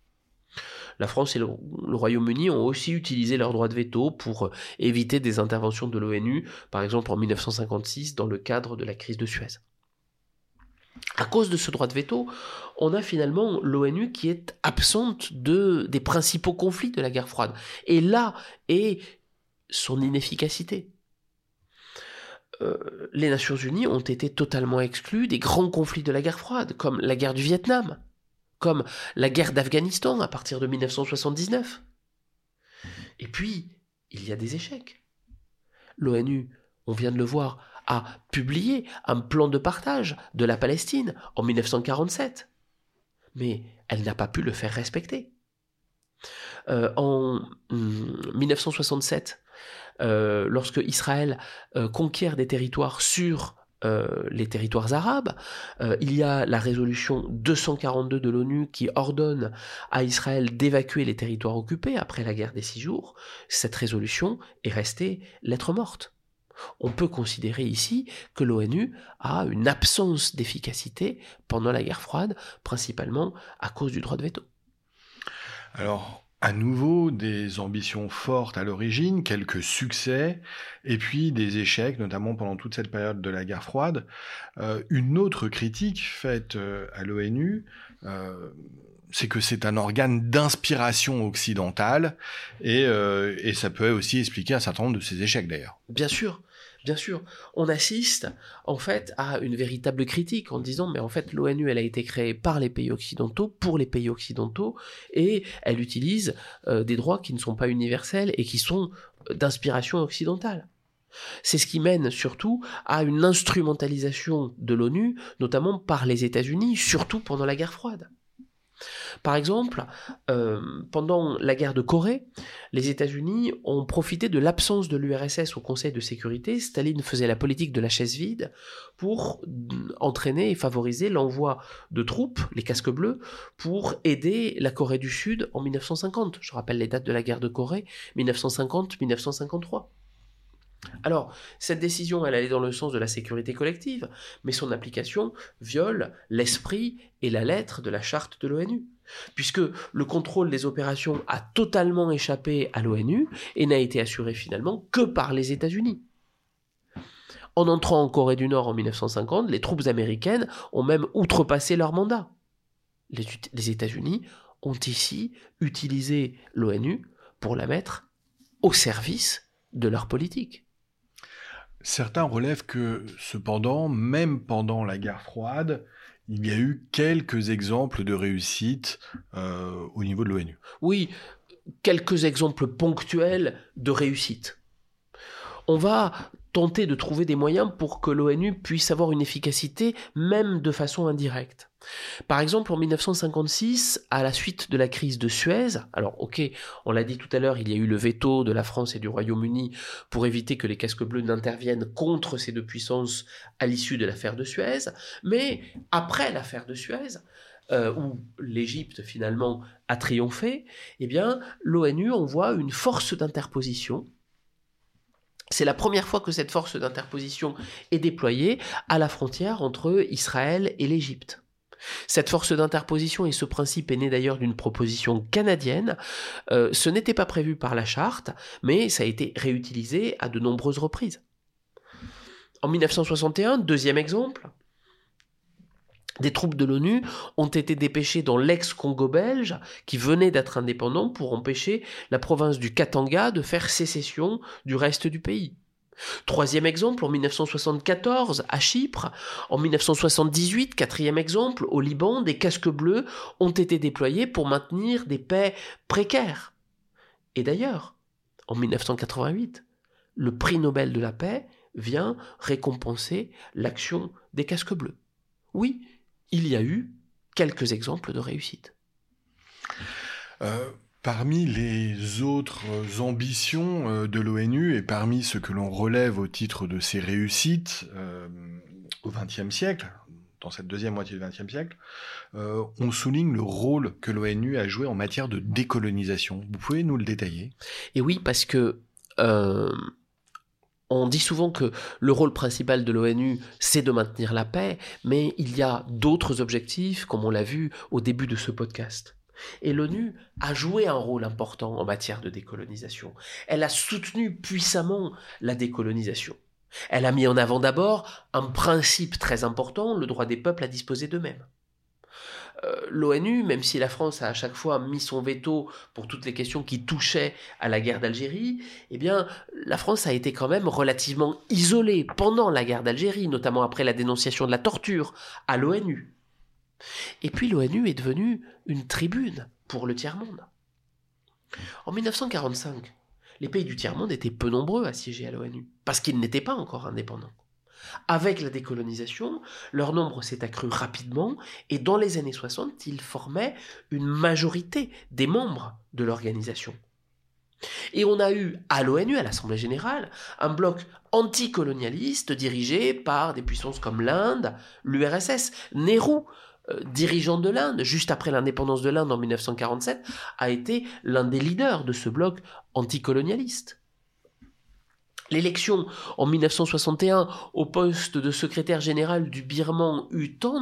la France et le, Royaume-Uni ont aussi utilisé leur droit de veto pour euh, éviter des interventions de l'ONU, par exemple en 1956 dans le cadre de la crise de Suez. À cause de ce droit de veto, on a finalement l'ONU qui est absente de, des principaux conflits de la guerre froide. Et là est son inefficacité. Euh, les Nations Unies ont été totalement exclues des grands conflits de la guerre froide, comme la guerre du Vietnam, comme la guerre d'Afghanistan à partir de 1979. Et puis, il y a des échecs. L'ONU, on vient de le voir, a publié un plan de partage de la Palestine en 1947. Mais elle n'a pas pu le faire respecter. Euh, en 1967, euh, lorsque Israël euh, conquiert des territoires sur euh, les territoires arabes. Euh, il y a la résolution 242 de l'ONU qui ordonne à Israël d'évacuer les territoires occupés après la guerre des six jours. Cette résolution est restée lettre morte. On peut considérer ici que l'ONU a une absence d'efficacité pendant la guerre froide, principalement à cause du droit de veto. Alors, à nouveau des ambitions fortes à l'origine, quelques succès, et puis des échecs, notamment pendant toute cette période de la guerre froide. Euh, une autre critique faite euh, à l'ONU, euh, c'est que c'est un organe d'inspiration occidentale, et, et ça peut aussi expliquer un certain nombre de ses échecs d'ailleurs. Bien sûr. Bien sûr, on assiste en fait à une véritable critique en disant mais en fait l'ONU elle a été créée par les pays occidentaux pour les pays occidentaux et elle utilise euh, des droits qui ne sont pas universels et qui sont euh, d'inspiration occidentale. C'est ce qui mène surtout à une instrumentalisation de l'ONU, notamment par les États-Unis, surtout pendant la guerre froide. Par exemple, euh, pendant la guerre de Corée, les États-Unis ont profité de l'absence de l'URSS au Conseil de sécurité. Staline faisait la politique de la chaise vide pour entraîner et favoriser l'envoi de troupes, les casques bleus, pour aider la Corée du Sud en 1950. Je rappelle les dates de la guerre de Corée, 1950-1953. Alors, cette décision, elle allait dans le sens de la sécurité collective, mais son application viole l'esprit et la lettre de la charte de l'ONU, puisque le contrôle des opérations a totalement échappé à l'ONU et n'a été assuré finalement que par les États-Unis. En entrant en Corée du Nord en 1950, les troupes américaines ont même outrepassé leur mandat. Les, États-Unis ont ici utilisé l'ONU pour la mettre au service de leur politique. Certains relèvent que, cependant, même pendant la guerre froide, il y a eu quelques exemples de réussite euh, au niveau de l'ONU. Oui, quelques exemples ponctuels de réussite. On va tenter de trouver des moyens pour que l'ONU puisse avoir une efficacité même de façon indirecte. Par exemple, en 1956, à la suite de la crise de Suez, alors ok, on l'a dit tout à l'heure, il y a eu le veto de la France et du Royaume-Uni pour éviter que les casques bleus n'interviennent contre ces deux puissances à l'issue de l'affaire de Suez, mais après l'affaire de Suez, euh, où l'Égypte finalement a triomphé, eh bien l'ONU envoie une force d'interposition c'est la première fois que cette force d'interposition est déployée à la frontière entre Israël et l'Égypte. Cette force d'interposition et ce principe est né d'ailleurs d'une proposition canadienne. Euh, ce n'était pas prévu par la charte, mais ça a été réutilisé à de nombreuses reprises. En 1961, deuxième exemple, des troupes de l'ONU ont été dépêchées dans l'ex-Congo belge, qui venait d'être indépendant, pour empêcher la province du Katanga de faire sécession du reste du pays. Troisième exemple, en 1974, à Chypre. En 1978, quatrième exemple, au Liban, des casques bleus ont été déployés pour maintenir des paix précaires. Et d'ailleurs, en 1988, le prix Nobel de la paix vient récompenser l'action des casques bleus. Oui, il y a eu quelques exemples de réussite. Euh, parmi les autres ambitions euh, de l'ONU et parmi ce que l'on relève au titre de ses réussites euh, au XXe siècle, dans cette deuxième moitié du XXe siècle, on souligne le rôle que l'ONU a joué en matière de décolonisation. Vous pouvez nous le détailler? Et oui, parce que on dit souvent que le rôle principal de l'ONU, c'est de maintenir la paix, mais il y a d'autres objectifs, comme on l'a vu au début de ce podcast. Et l'ONU a joué un rôle important en matière de décolonisation. Elle a soutenu puissamment la décolonisation. Elle a mis en avant d'abord un principe très important, le droit des peuples à disposer d'eux-mêmes. Euh, l'ONU, même si la France a à chaque fois mis son veto pour toutes les questions qui touchaient à la guerre d'Algérie, eh bien, la France a été quand même relativement isolée pendant la guerre d'Algérie, notamment après la dénonciation de la torture à l'ONU. Et puis l'ONU est devenue une tribune pour le tiers-monde. En 1945, les pays du tiers-monde étaient peu nombreux à siéger à l'ONU, parce qu'ils n'étaient pas encore indépendants. Avec la décolonisation, leur nombre s'est accru rapidement et dans les années 60, ils formaient une majorité des membres de l'organisation. Et on a eu à l'ONU, à l'Assemblée générale, un bloc anticolonialiste dirigé par des puissances comme l'Inde, l'URSS. Nehru, euh, dirigeant de l'Inde, juste après l'indépendance de l'Inde en 1947, a été l'un des leaders de ce bloc anticolonialiste. L'élection en 1961 au poste de secrétaire général du Birman Utant,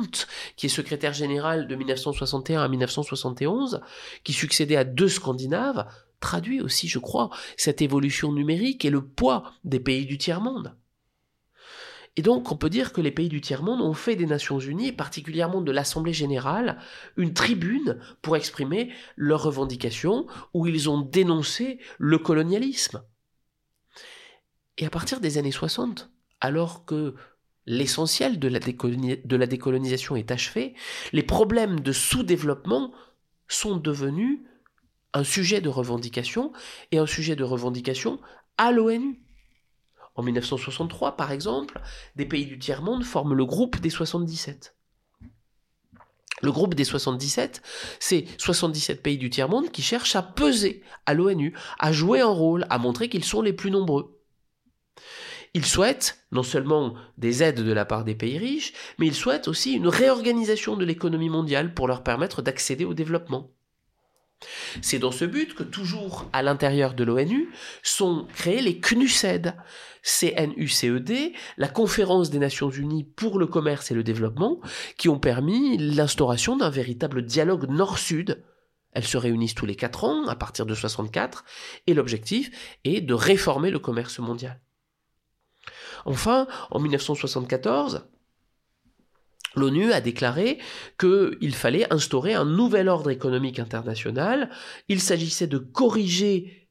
qui est secrétaire général de 1961 à 1971, qui succédait à deux Scandinaves, traduit aussi, je crois, cette évolution numérique et le poids des pays du tiers-monde. Et donc, on peut dire que les pays du tiers-monde ont fait des Nations Unies, et particulièrement de l'Assemblée générale, une tribune pour exprimer leurs revendications, où ils ont dénoncé le colonialisme. Et à partir des années 60, alors que l'essentiel de, la décolonisation est achevé, les problèmes de sous-développement sont devenus un sujet de revendication et un sujet de revendication à l'ONU. En 1963, par exemple, des pays du tiers-monde forment le groupe des 77. Le groupe des 77, c'est 77 pays du tiers-monde qui cherchent à peser à l'ONU, à jouer un rôle, à montrer qu'ils sont les plus nombreux. Ils souhaitent non seulement des aides de la part des pays riches, mais ils souhaitent aussi une réorganisation de l'économie mondiale pour leur permettre d'accéder au développement. C'est dans ce but que toujours à l'intérieur de l'ONU sont créés les CNUCED, CNUCED, la conférence des Nations Unies pour le commerce et le développement, qui ont permis l'instauration d'un véritable dialogue nord-sud. Elles se réunissent tous les quatre ans, à partir de 64, et l'objectif est de réformer le commerce mondial. Enfin, en 1974, L'ONU a déclaré qu'il fallait instaurer un nouvel ordre économique international. Il s'agissait de corriger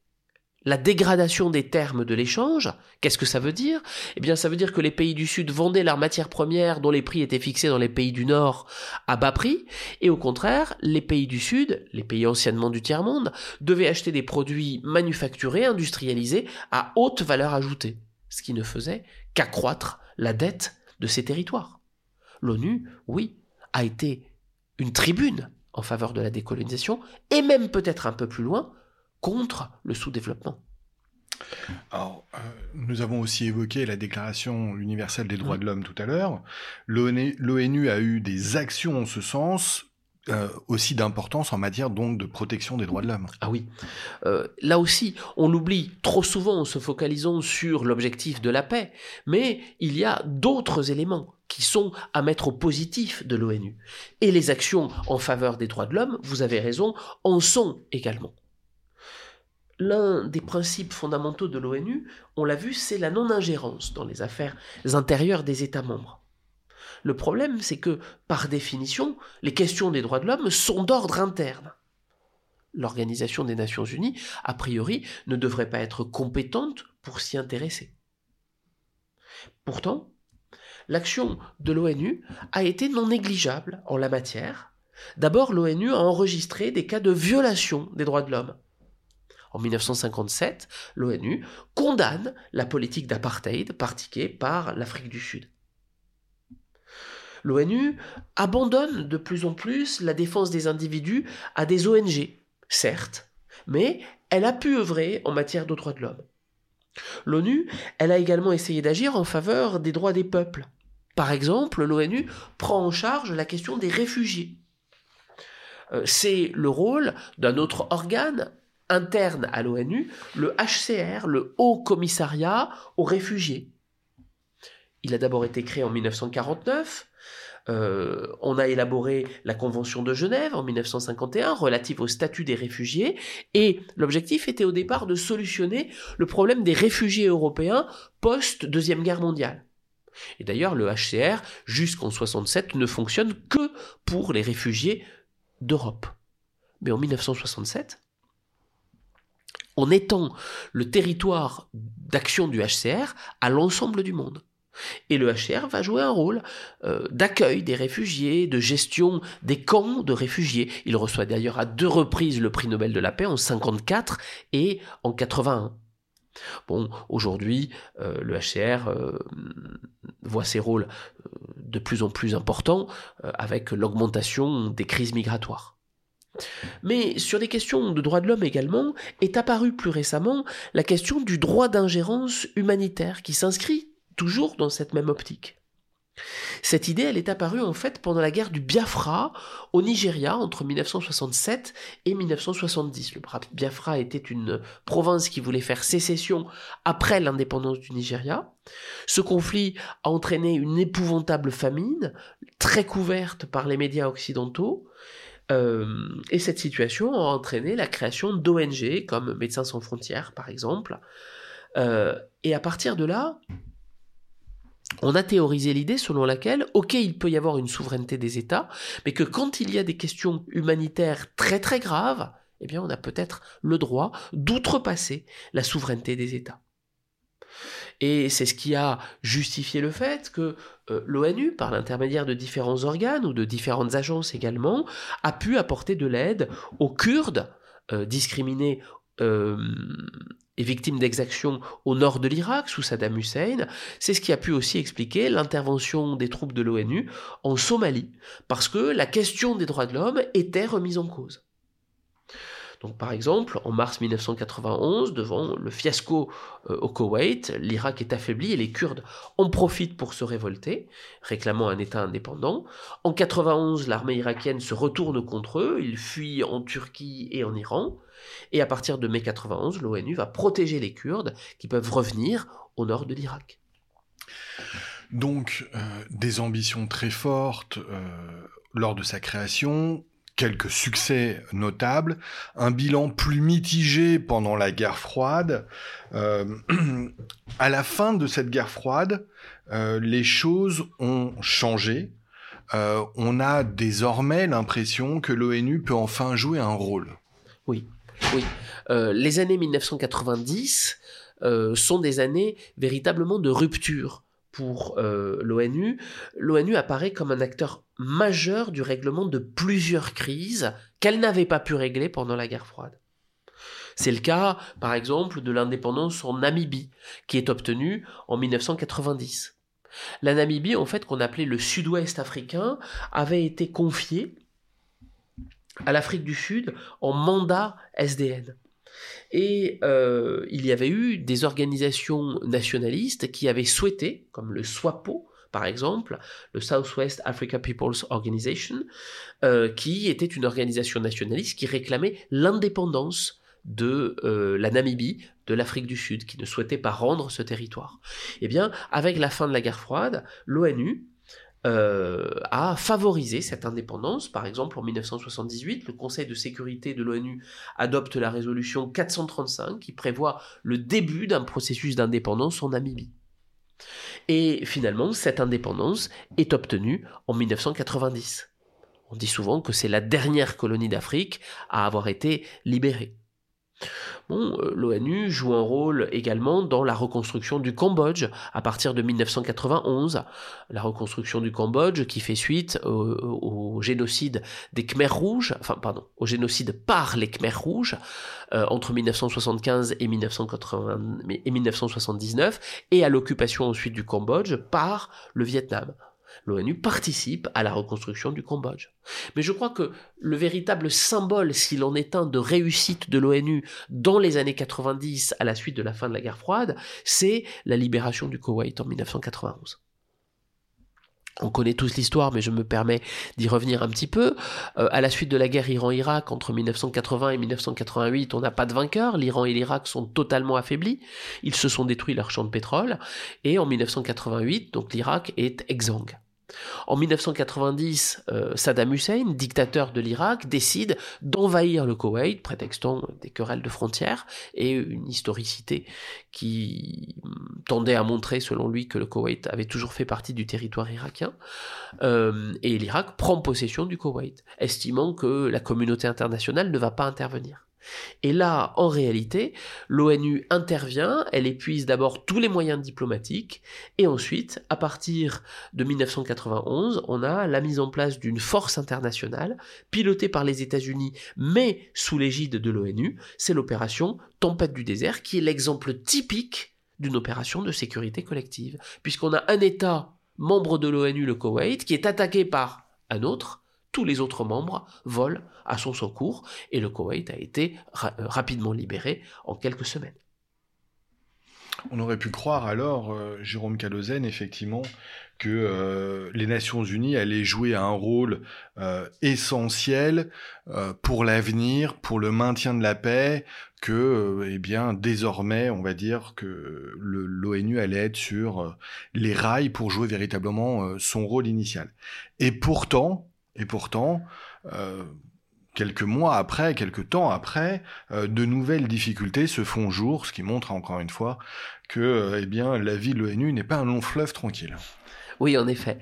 la dégradation des termes de l'échange. Qu'est-ce que ça veut dire? Eh bien, ça veut dire que les pays du Sud vendaient leurs matières premières dont les prix étaient fixés dans les pays du Nord à bas prix, et au contraire, les pays du Sud, les pays anciennement du tiers-monde, devaient acheter des produits manufacturés, industrialisés, à haute valeur ajoutée, ce qui ne faisait qu'accroître la dette de ces territoires l'ONU, oui, a été une tribune en faveur de la décolonisation, et même peut-être un peu plus loin, contre le sous-développement. Alors, euh, nous avons aussi évoqué la Déclaration universelle des droits mmh. de l'homme tout à l'heure. L'ONU a eu des actions en ce sens euh, aussi d'importance en matière de protection des droits de l'homme. Ah oui. Euh, là aussi, on l'oublie trop souvent en se focalisant sur l'objectif de la paix, mais il y a d'autres éléments qui sont à mettre au positif de l'ONU. Et les actions en faveur des droits de l'homme, vous avez raison, en sont également. L'un des principes fondamentaux de l'ONU, on l'a vu, c'est la non-ingérence dans les affaires intérieures des États membres. Le problème, c'est que, par définition, les questions des droits de l'homme sont d'ordre interne. L'Organisation des Nations Unies, a priori, ne devrait pas être compétente pour s'y intéresser. Pourtant, l'action de l'ONU a été non négligeable en la matière. D'abord, l'ONU a enregistré des cas de violation des droits de l'homme. En 1957, l'ONU condamne la politique d'apartheid pratiquée par l'Afrique du Sud. L'ONU abandonne de plus en plus la défense des individus à des ONG, certes, mais elle a pu œuvrer en matière de droits de l'homme. L'ONU, elle a également essayé d'agir en faveur des droits des peuples. Par exemple, l'ONU prend en charge la question des réfugiés. Euh, c'est le rôle d'un autre organe interne à l'ONU, le HCR, le Haut Commissariat aux réfugiés. Il a d'abord été créé en 1949. Euh, on a élaboré la Convention de Genève en 1951 relative au statut des réfugiés et l'objectif était au départ de solutionner le problème des réfugiés européens post-deuxième guerre mondiale. Et d'ailleurs, le HCR, jusqu'en 67, ne fonctionne que pour les réfugiés d'Europe. Mais en 1967, on étend le territoire d'action du HCR à l'ensemble du monde. Et le HCR va jouer un rôle euh, d'accueil des réfugiés, de gestion des camps de réfugiés. Il reçoit d'ailleurs à deux reprises le prix Nobel de la paix en 54 et en 81. Bon, aujourd'hui, euh, le HCR euh, voit ses rôles de plus en plus importants avec l'augmentation des crises migratoires. Mais sur des questions de droits de l'homme également, est apparue plus récemment la question du droit d'ingérence humanitaire qui s'inscrit toujours dans cette même optique. Cette idée, elle est apparue en fait pendant la guerre du Biafra au Nigeria entre 1967 et 1970. Le Biafra était une province qui voulait faire sécession après l'indépendance du Nigeria. Ce conflit a entraîné une épouvantable famine, très couverte par les médias occidentaux. Euh, et cette situation a entraîné la création d'ONG comme Médecins sans frontières, par exemple. Euh, et à partir de là, on a théorisé l'idée selon laquelle, ok, il peut y avoir une souveraineté des États, mais que quand il y a des questions humanitaires très très graves, eh bien on a peut-être le droit d'outrepasser la souveraineté des États. Et c'est ce qui a justifié le fait que euh, l'ONU, par l'intermédiaire de différents organes ou de différentes agences également, a pu apporter de l'aide aux Kurdes euh, discriminés euh, et victimes d'exactions au nord de l'Irak sous Saddam Hussein, c'est ce qui a pu aussi expliquer l'intervention des troupes de l'ONU en Somalie, parce que la question des droits de l'homme était remise en cause. Donc par exemple, en mars 1991, devant le fiasco euh, au Koweït, l'Irak est affaibli et les Kurdes en profitent pour se révolter, réclamant un État indépendant. En 91, l'armée irakienne se retourne contre eux, ils fuient en Turquie et en Iran. Et à partir de mai 91, l'ONU va protéger les Kurdes qui peuvent revenir au nord de l'Irak. Donc, euh, des ambitions très fortes euh, lors de sa création, quelques succès notables, un bilan plus mitigé pendant la guerre froide. Euh, <clears throat> à la fin de cette guerre froide, les choses ont changé. on a désormais l'impression que l'ONU peut enfin jouer un rôle. Oui, oui. Euh, les années 1990 euh, sont des années véritablement de rupture pour euh, l'ONU. L'ONU apparaît comme un acteur majeur du règlement de plusieurs crises qu'elle n'avait pas pu régler pendant la guerre froide. C'est le cas, par exemple, de l'indépendance en Namibie, qui est obtenue en 1990. La Namibie, en fait, qu'on appelait le sud-ouest africain, avait été confiée à l'Afrique du Sud en mandat SDN. Et euh, il y avait eu des organisations nationalistes qui avaient souhaité, comme le SWAPO, par exemple, le Southwest Africa People's Organization, euh, qui était une organisation nationaliste qui réclamait l'indépendance de euh, la Namibie, de l'Afrique du Sud, qui ne souhaitait pas rendre ce territoire. Eh bien, avec la fin de la guerre froide, l'ONU euh, a favorisé cette indépendance. Par exemple, en 1978, le Conseil de sécurité de l'ONU adopte la résolution 435 qui prévoit le début d'un processus d'indépendance en Namibie. Et finalement, cette indépendance est obtenue en 1990. On dit souvent que c'est la dernière colonie d'Afrique à avoir été libérée. Euh, L'ONU joue un rôle également dans la reconstruction du Cambodge à partir de 1991. La reconstruction du Cambodge qui fait suite au, génocide des Khmers rouges, au génocide par les Khmers rouges euh, entre 1975 et, 1980, et 1979 et à l'occupation ensuite du Cambodge par le Vietnam l'ONU participe à la reconstruction du Cambodge. Mais je crois que le véritable symbole, s'il en est un, de réussite de l'ONU dans les années 90 à la suite de la fin de la guerre froide, c'est la libération du Koweït en 1991. On connaît tous l'histoire, mais je me permets d'y revenir un petit peu. Euh, à la suite de la guerre Iran-Irak entre 1980 et 1988, on n'a pas de vainqueur. L'Iran et l'Irak sont totalement affaiblis. Ils se sont détruits leurs champs de pétrole. Et en 1988, donc l'Irak est exsangue. En 1990, euh, Saddam Hussein, dictateur de l'Irak, décide d'envahir le Koweït, prétextant des querelles de frontières et une historicité qui mm, tendait à montrer, selon lui, que le Koweït avait toujours fait partie du territoire irakien. Euh, et l'Irak prend possession du Koweït, estimant que la communauté internationale ne va pas intervenir. Et là, en réalité, l'ONU intervient, elle épuise d'abord tous les moyens diplomatiques, et ensuite, à partir de 1991, on a la mise en place d'une force internationale, pilotée par les États-Unis, mais sous l'égide de l'ONU, c'est l'opération Tempête du désert, qui est l'exemple typique d'une opération de sécurité collective, puisqu'on a un État membre de l'ONU, le Koweït, qui est attaqué par un autre, tous les autres membres volent à son secours et le Koweït a été rapidement libéré en quelques semaines. On aurait pu croire alors, euh, Jérôme Calozène, effectivement, que euh, les Nations Unies allaient jouer un rôle euh, essentiel pour l'avenir, pour le maintien de la paix, que, eh bien, désormais, on va dire que l'ONU allait être sur les rails pour jouer véritablement son rôle initial. Et pourtant, et pourtant, quelques mois après, quelques temps après, euh, de nouvelles difficultés se font jour, ce qui montre encore une fois que euh, eh bien, la vie de l'ONU n'est pas un long fleuve tranquille. Oui, en effet.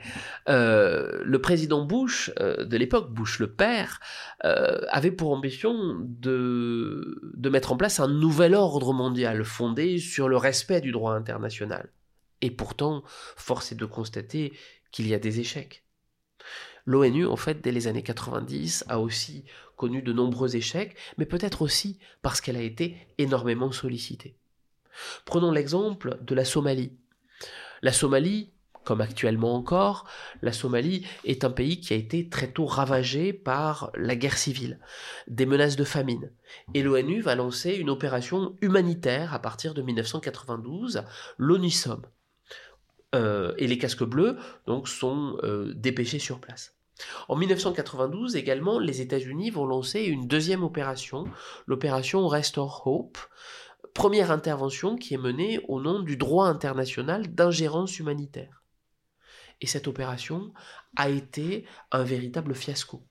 Euh, le président Bush de l'époque, Bush le père, avait pour ambition de, de mettre en place un nouvel ordre mondial fondé sur le respect du droit international. Et pourtant, force est de constater qu'il y a des échecs. L'ONU, en fait, dès les années 90, a aussi connu de nombreux échecs, mais peut-être aussi parce qu'elle a été énormément sollicitée. Prenons l'exemple de la Somalie. La Somalie, comme actuellement encore, la Somalie est un pays qui a été très tôt ravagé par la guerre civile, des menaces de famine. Et l'ONU va lancer une opération humanitaire à partir de 1992, l'ONUSOM. Euh, et les casques bleus donc sont euh, dépêchés sur place. En 1992 également, les États-Unis vont lancer une deuxième opération, l'opération Restore Hope, première intervention qui est menée au nom du droit international d'ingérence humanitaire. Et cette opération a été un véritable fiasco.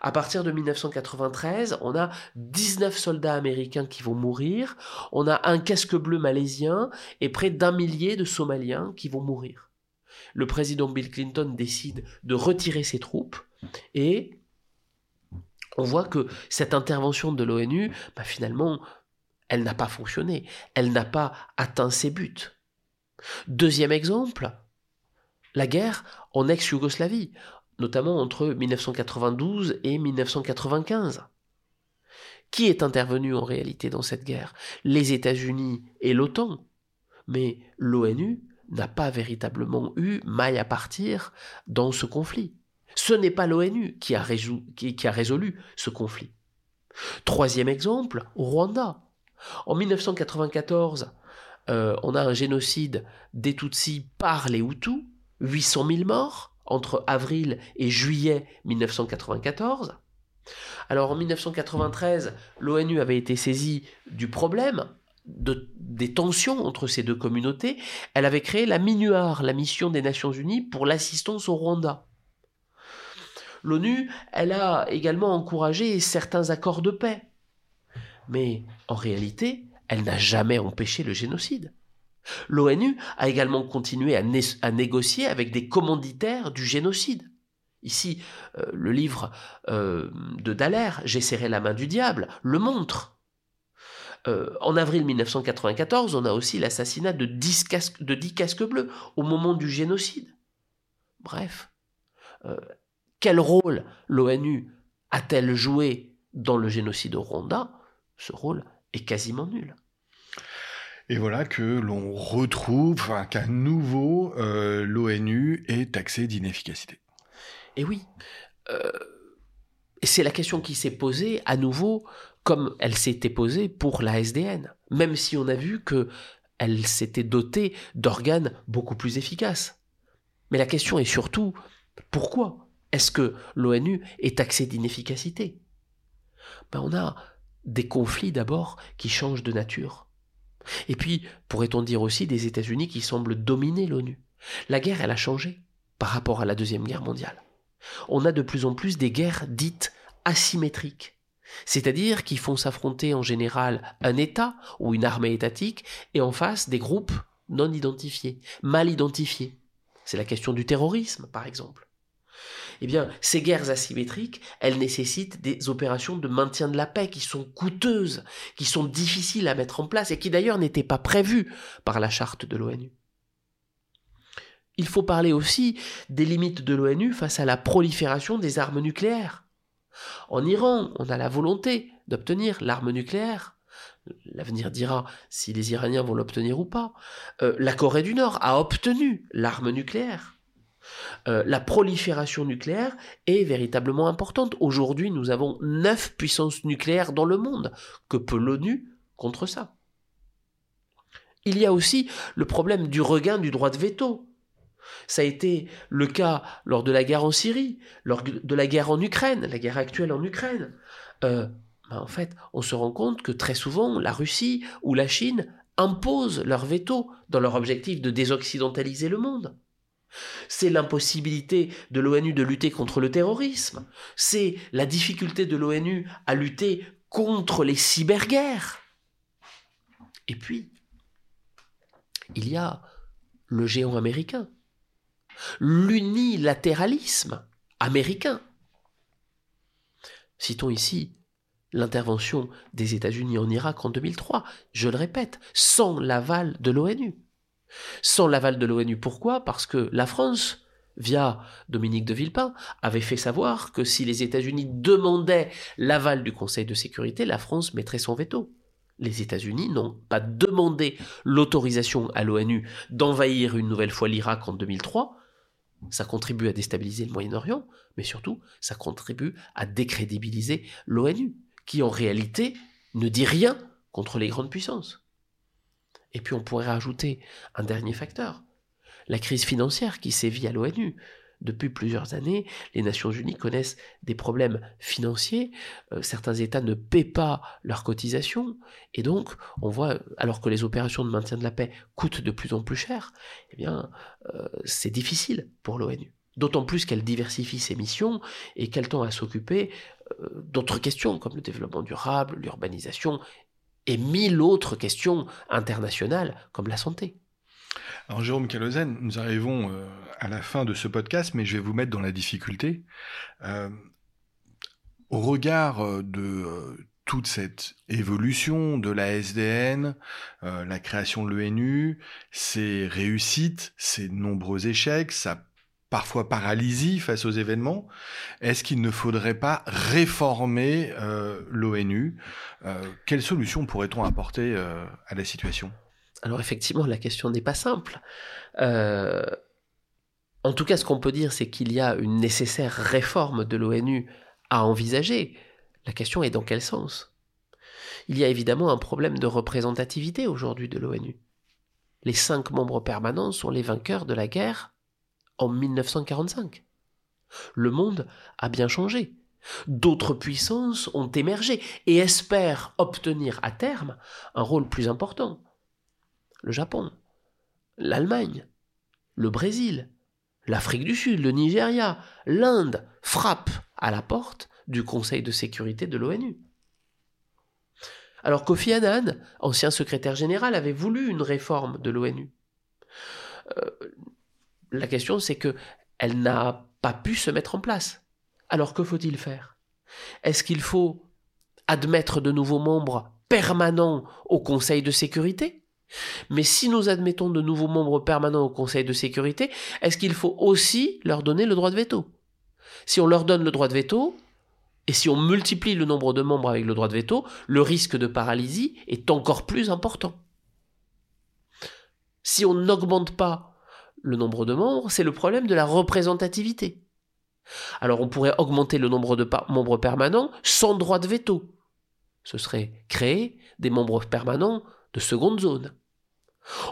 À partir de 1993, on a 19 soldats américains qui vont mourir, on a un casque bleu malaisien et près d'un millier de Somaliens qui vont mourir le président Bill Clinton décide de retirer ses troupes et on voit que cette intervention de l'ONU, bah, finalement, elle n'a pas fonctionné, elle n'a pas atteint ses buts. Deuxième exemple, la guerre en ex-Yougoslavie, notamment entre 1992 et 1995. Qui est intervenu en réalité dans cette guerre? Les États-Unis et l'OTAN. Mais l'ONU n'a pas véritablement eu maille à partir dans ce conflit. Ce n'est pas l'ONU qui, a résolu ce conflit. Troisième exemple, au Rwanda. En 1994, euh, on a un génocide des Tutsis par les Hutus, 800 000 morts entre avril et juillet 1994. Alors en 1993, l'ONU avait été saisie du problème des tensions entre ces deux communautés, elle avait créé la MINUAR, la mission des Nations Unies pour l'assistance au Rwanda. L'ONU, elle a également encouragé certains accords de paix. Mais en réalité, elle n'a jamais empêché le génocide. L'ONU a également continué à, négocier avec des commanditaires du génocide. Ici, euh, le livre euh, de Dallaire, J'ai serré la main du diable, le montre. Euh, en avril 1994, on a aussi l'assassinat de 10 casques, bleus au moment du génocide. Bref, euh, quel rôle l'ONU a-t-elle joué dans le génocide au Rwanda? Ce rôle est quasiment nul. Et voilà que l'on retrouve qu'à nouveau euh, l'ONU est taxée d'inefficacité. Et oui. et c'est la question qui s'est posée à nouveau comme elle s'était posée pour la SDN, même si on a vu que elle s'était dotée d'organes beaucoup plus efficaces. Mais la question est surtout pourquoi est-ce que l'ONU est taxée d'inefficacité? Ben On a des conflits d'abord qui changent de nature. Et puis, pourrait-on dire aussi des États-Unis qui semblent dominer l'ONU? La guerre, elle a changé par rapport à la Deuxième Guerre mondiale. On a de plus en plus des guerres dites asymétriques c'est-à-dire qu'ils font s'affronter en général un État ou une armée étatique et en face des groupes non identifiés, mal identifiés. C'est la question du terrorisme, par exemple. Eh bien, ces guerres asymétriques, elles nécessitent des opérations de maintien de la paix qui sont coûteuses, qui sont difficiles à mettre en place et qui d'ailleurs n'étaient pas prévues par la charte de l'ONU. Il faut parler aussi des limites de l'ONU face à la prolifération des armes nucléaires. En Iran, on a la volonté d'obtenir l'arme nucléaire. L'avenir dira si les Iraniens vont l'obtenir ou pas. Euh, la Corée du Nord a obtenu l'arme nucléaire. Euh, la prolifération nucléaire est véritablement importante. Aujourd'hui, nous avons neuf puissances nucléaires dans le monde. Que peut l'ONU contre ça? Il y a aussi le problème du regain du droit de veto. Ça a été le cas lors de la guerre en Syrie, lors de la guerre en Ukraine, la guerre actuelle en Ukraine. Euh, ben, en fait, on se rend compte que très souvent, la Russie ou la Chine imposent leur veto dans leur objectif de désoccidentaliser le monde. C'est l'impossibilité de l'ONU de lutter contre le terrorisme. C'est la difficulté de l'ONU à lutter contre les cyberguerres. Et puis, il y a le géant américain, l'unilatéralisme américain. Citons ici l'intervention des États-Unis en Irak en 2003, je le répète, sans l'aval de l'ONU. Sans l'aval de l'ONU, pourquoi? Parce que la France, via Dominique de Villepin, avait fait savoir que si les États-Unis demandaient l'aval du Conseil de sécurité, la France mettrait son veto. Les États-Unis n'ont pas demandé l'autorisation à l'ONU d'envahir une nouvelle fois l'Irak en 2003. Ça contribue à déstabiliser le Moyen-Orient, mais surtout, ça contribue à décrédibiliser l'ONU, qui en réalité ne dit rien contre les grandes puissances. Et puis on pourrait rajouter un dernier facteur, la crise financière qui sévit à l'ONU. Depuis plusieurs années, les Nations Unies connaissent des problèmes financiers, euh, certains États ne paient pas leurs cotisations, et donc on voit, alors que les opérations de maintien de la paix coûtent de plus en plus cher, eh bien euh, c'est difficile pour l'ONU. D'autant plus qu'elle diversifie ses missions et qu'elle tend à s'occuper euh, d'autres questions comme le développement durable, l'urbanisation et mille autres questions internationales comme la santé. Alors Jérôme Calozen, nous arrivons euh, à la fin de ce podcast, mais je vais vous mettre dans la difficulté. Euh, au regard euh, de toute cette évolution de la SDN, la création de l'ONU, ses réussites, ses nombreux échecs, sa parfois paralysie face aux événements, est-ce qu'il ne faudrait pas réformer l'ONU euh, Quelle solution pourrait-on apporter à la situation? Alors effectivement, la question n'est pas simple. en tout cas, ce qu'on peut dire, c'est qu'il y a une nécessaire réforme de l'ONU à envisager. La question est dans quel sens? Il y a évidemment un problème de représentativité aujourd'hui de l'ONU. Les cinq membres permanents sont les vainqueurs de la guerre en 1945. Le monde a bien changé. D'autres puissances ont émergé et espèrent obtenir à terme un rôle plus important. Le Japon, l'Allemagne, le Brésil, l'Afrique du Sud, le Nigeria, l'Inde frappent à la porte du Conseil de sécurité de l'ONU. Alors Kofi Annan, ancien secrétaire général, avait voulu une réforme de l'ONU. Euh, la question, c'est que elle n'a pas pu se mettre en place. Alors que faut-il faire? Est-ce qu'il faut admettre de nouveaux membres permanents au Conseil de sécurité? Mais si nous admettons de nouveaux membres permanents au Conseil de sécurité, est-ce qu'il faut aussi leur donner le droit de veto? Si on leur donne le droit de veto, et si on multiplie le nombre de membres avec le droit de veto, le risque de paralysie est encore plus important. Si on n'augmente pas le nombre de membres, c'est le problème de la représentativité. Alors on pourrait augmenter le nombre de membres permanents sans droit de veto. Ce serait créer des membres permanents de seconde zone.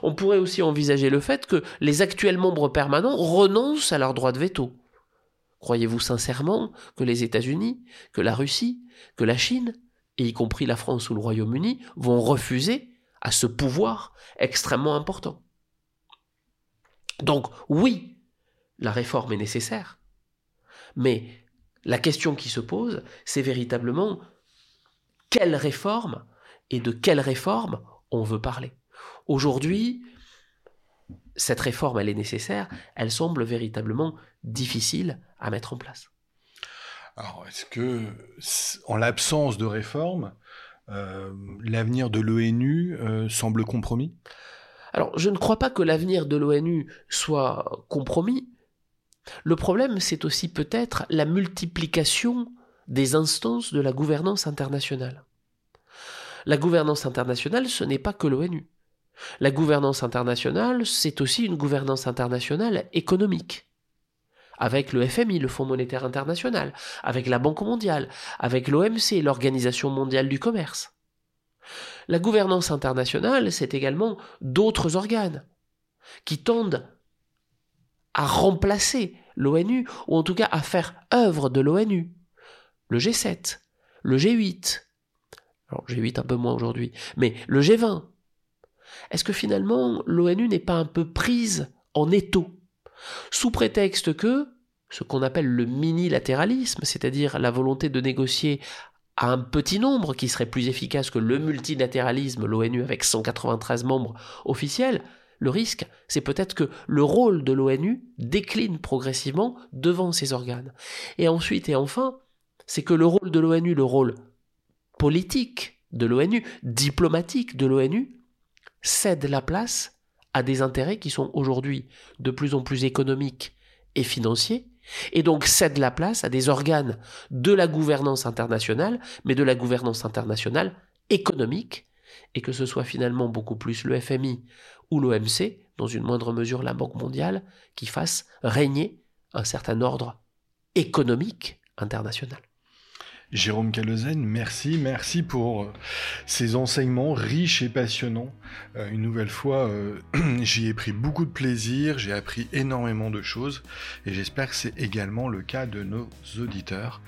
On pourrait aussi envisager le fait que les actuels membres permanents renoncent à leur droit de veto. Croyez-vous sincèrement que les États-Unis, que la Russie, que la Chine, et y compris la France ou le Royaume-Uni, vont refuser à ce pouvoir extrêmement important? Donc oui, la réforme est nécessaire, mais la question qui se pose, c'est véritablement quelle réforme et de quelle réforme on veut parler? Aujourd'hui, cette réforme, elle est nécessaire, elle semble véritablement difficile à mettre en place. Alors, est-ce que, en l'absence de réforme, euh, l'avenir de l'ONU euh, semble compromis? Alors, je ne crois pas que l'avenir de l'ONU soit compromis. Le problème, c'est aussi peut-être la multiplication des instances de la gouvernance internationale. La gouvernance internationale, ce n'est pas que l'ONU. La gouvernance internationale, c'est aussi une gouvernance internationale économique. avec le FMI, le Fonds monétaire international, avec la Banque mondiale, avec l'OMC, l'Organisation mondiale du commerce. La gouvernance internationale, c'est également d'autres organes qui tendent à remplacer l'ONU, ou en tout cas à faire œuvre de l'ONU. Le G7, le G8, alors G8 un peu moins aujourd'hui, mais le G20. Est-ce que finalement l'ONU n'est pas un peu prise en étau, sous prétexte que ce qu'on appelle le minilatéralisme, c'est-à-dire la volonté de négocier à un petit nombre qui serait plus efficace que le multilatéralisme, l'ONU avec 193 membres officiels, le risque, c'est peut-être que le rôle de l'ONU décline progressivement devant ces organes. Et ensuite et enfin, c'est que le rôle de l'ONU, le rôle politique de l'ONU, diplomatique de l'ONU, cède la place à des intérêts qui sont aujourd'hui de plus en plus économiques et financiers, et donc cède la place à des organes de la gouvernance internationale, mais de la gouvernance internationale économique, et que ce soit finalement beaucoup plus le FMI ou l'OMC, dans une moindre mesure la Banque mondiale, qui fasse régner un certain ordre économique international. Jérôme Calezen, merci, merci pour euh, ces enseignements riches et passionnants. Euh, une nouvelle fois, euh, <clears throat> j'y ai pris beaucoup de plaisir, j'ai appris énormément de choses et j'espère que c'est également le cas de nos auditeurs.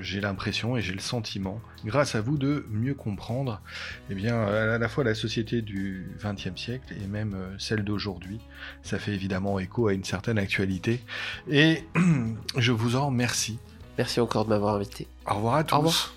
j'ai l'impression et j'ai le sentiment, grâce à vous, de mieux comprendre eh bien, à la fois la société du XXe siècle et même celle d'aujourd'hui. Ça fait évidemment écho à une certaine actualité et <clears throat> je vous en remercie. Merci encore de m'avoir invité. Au revoir à tous. Au revoir.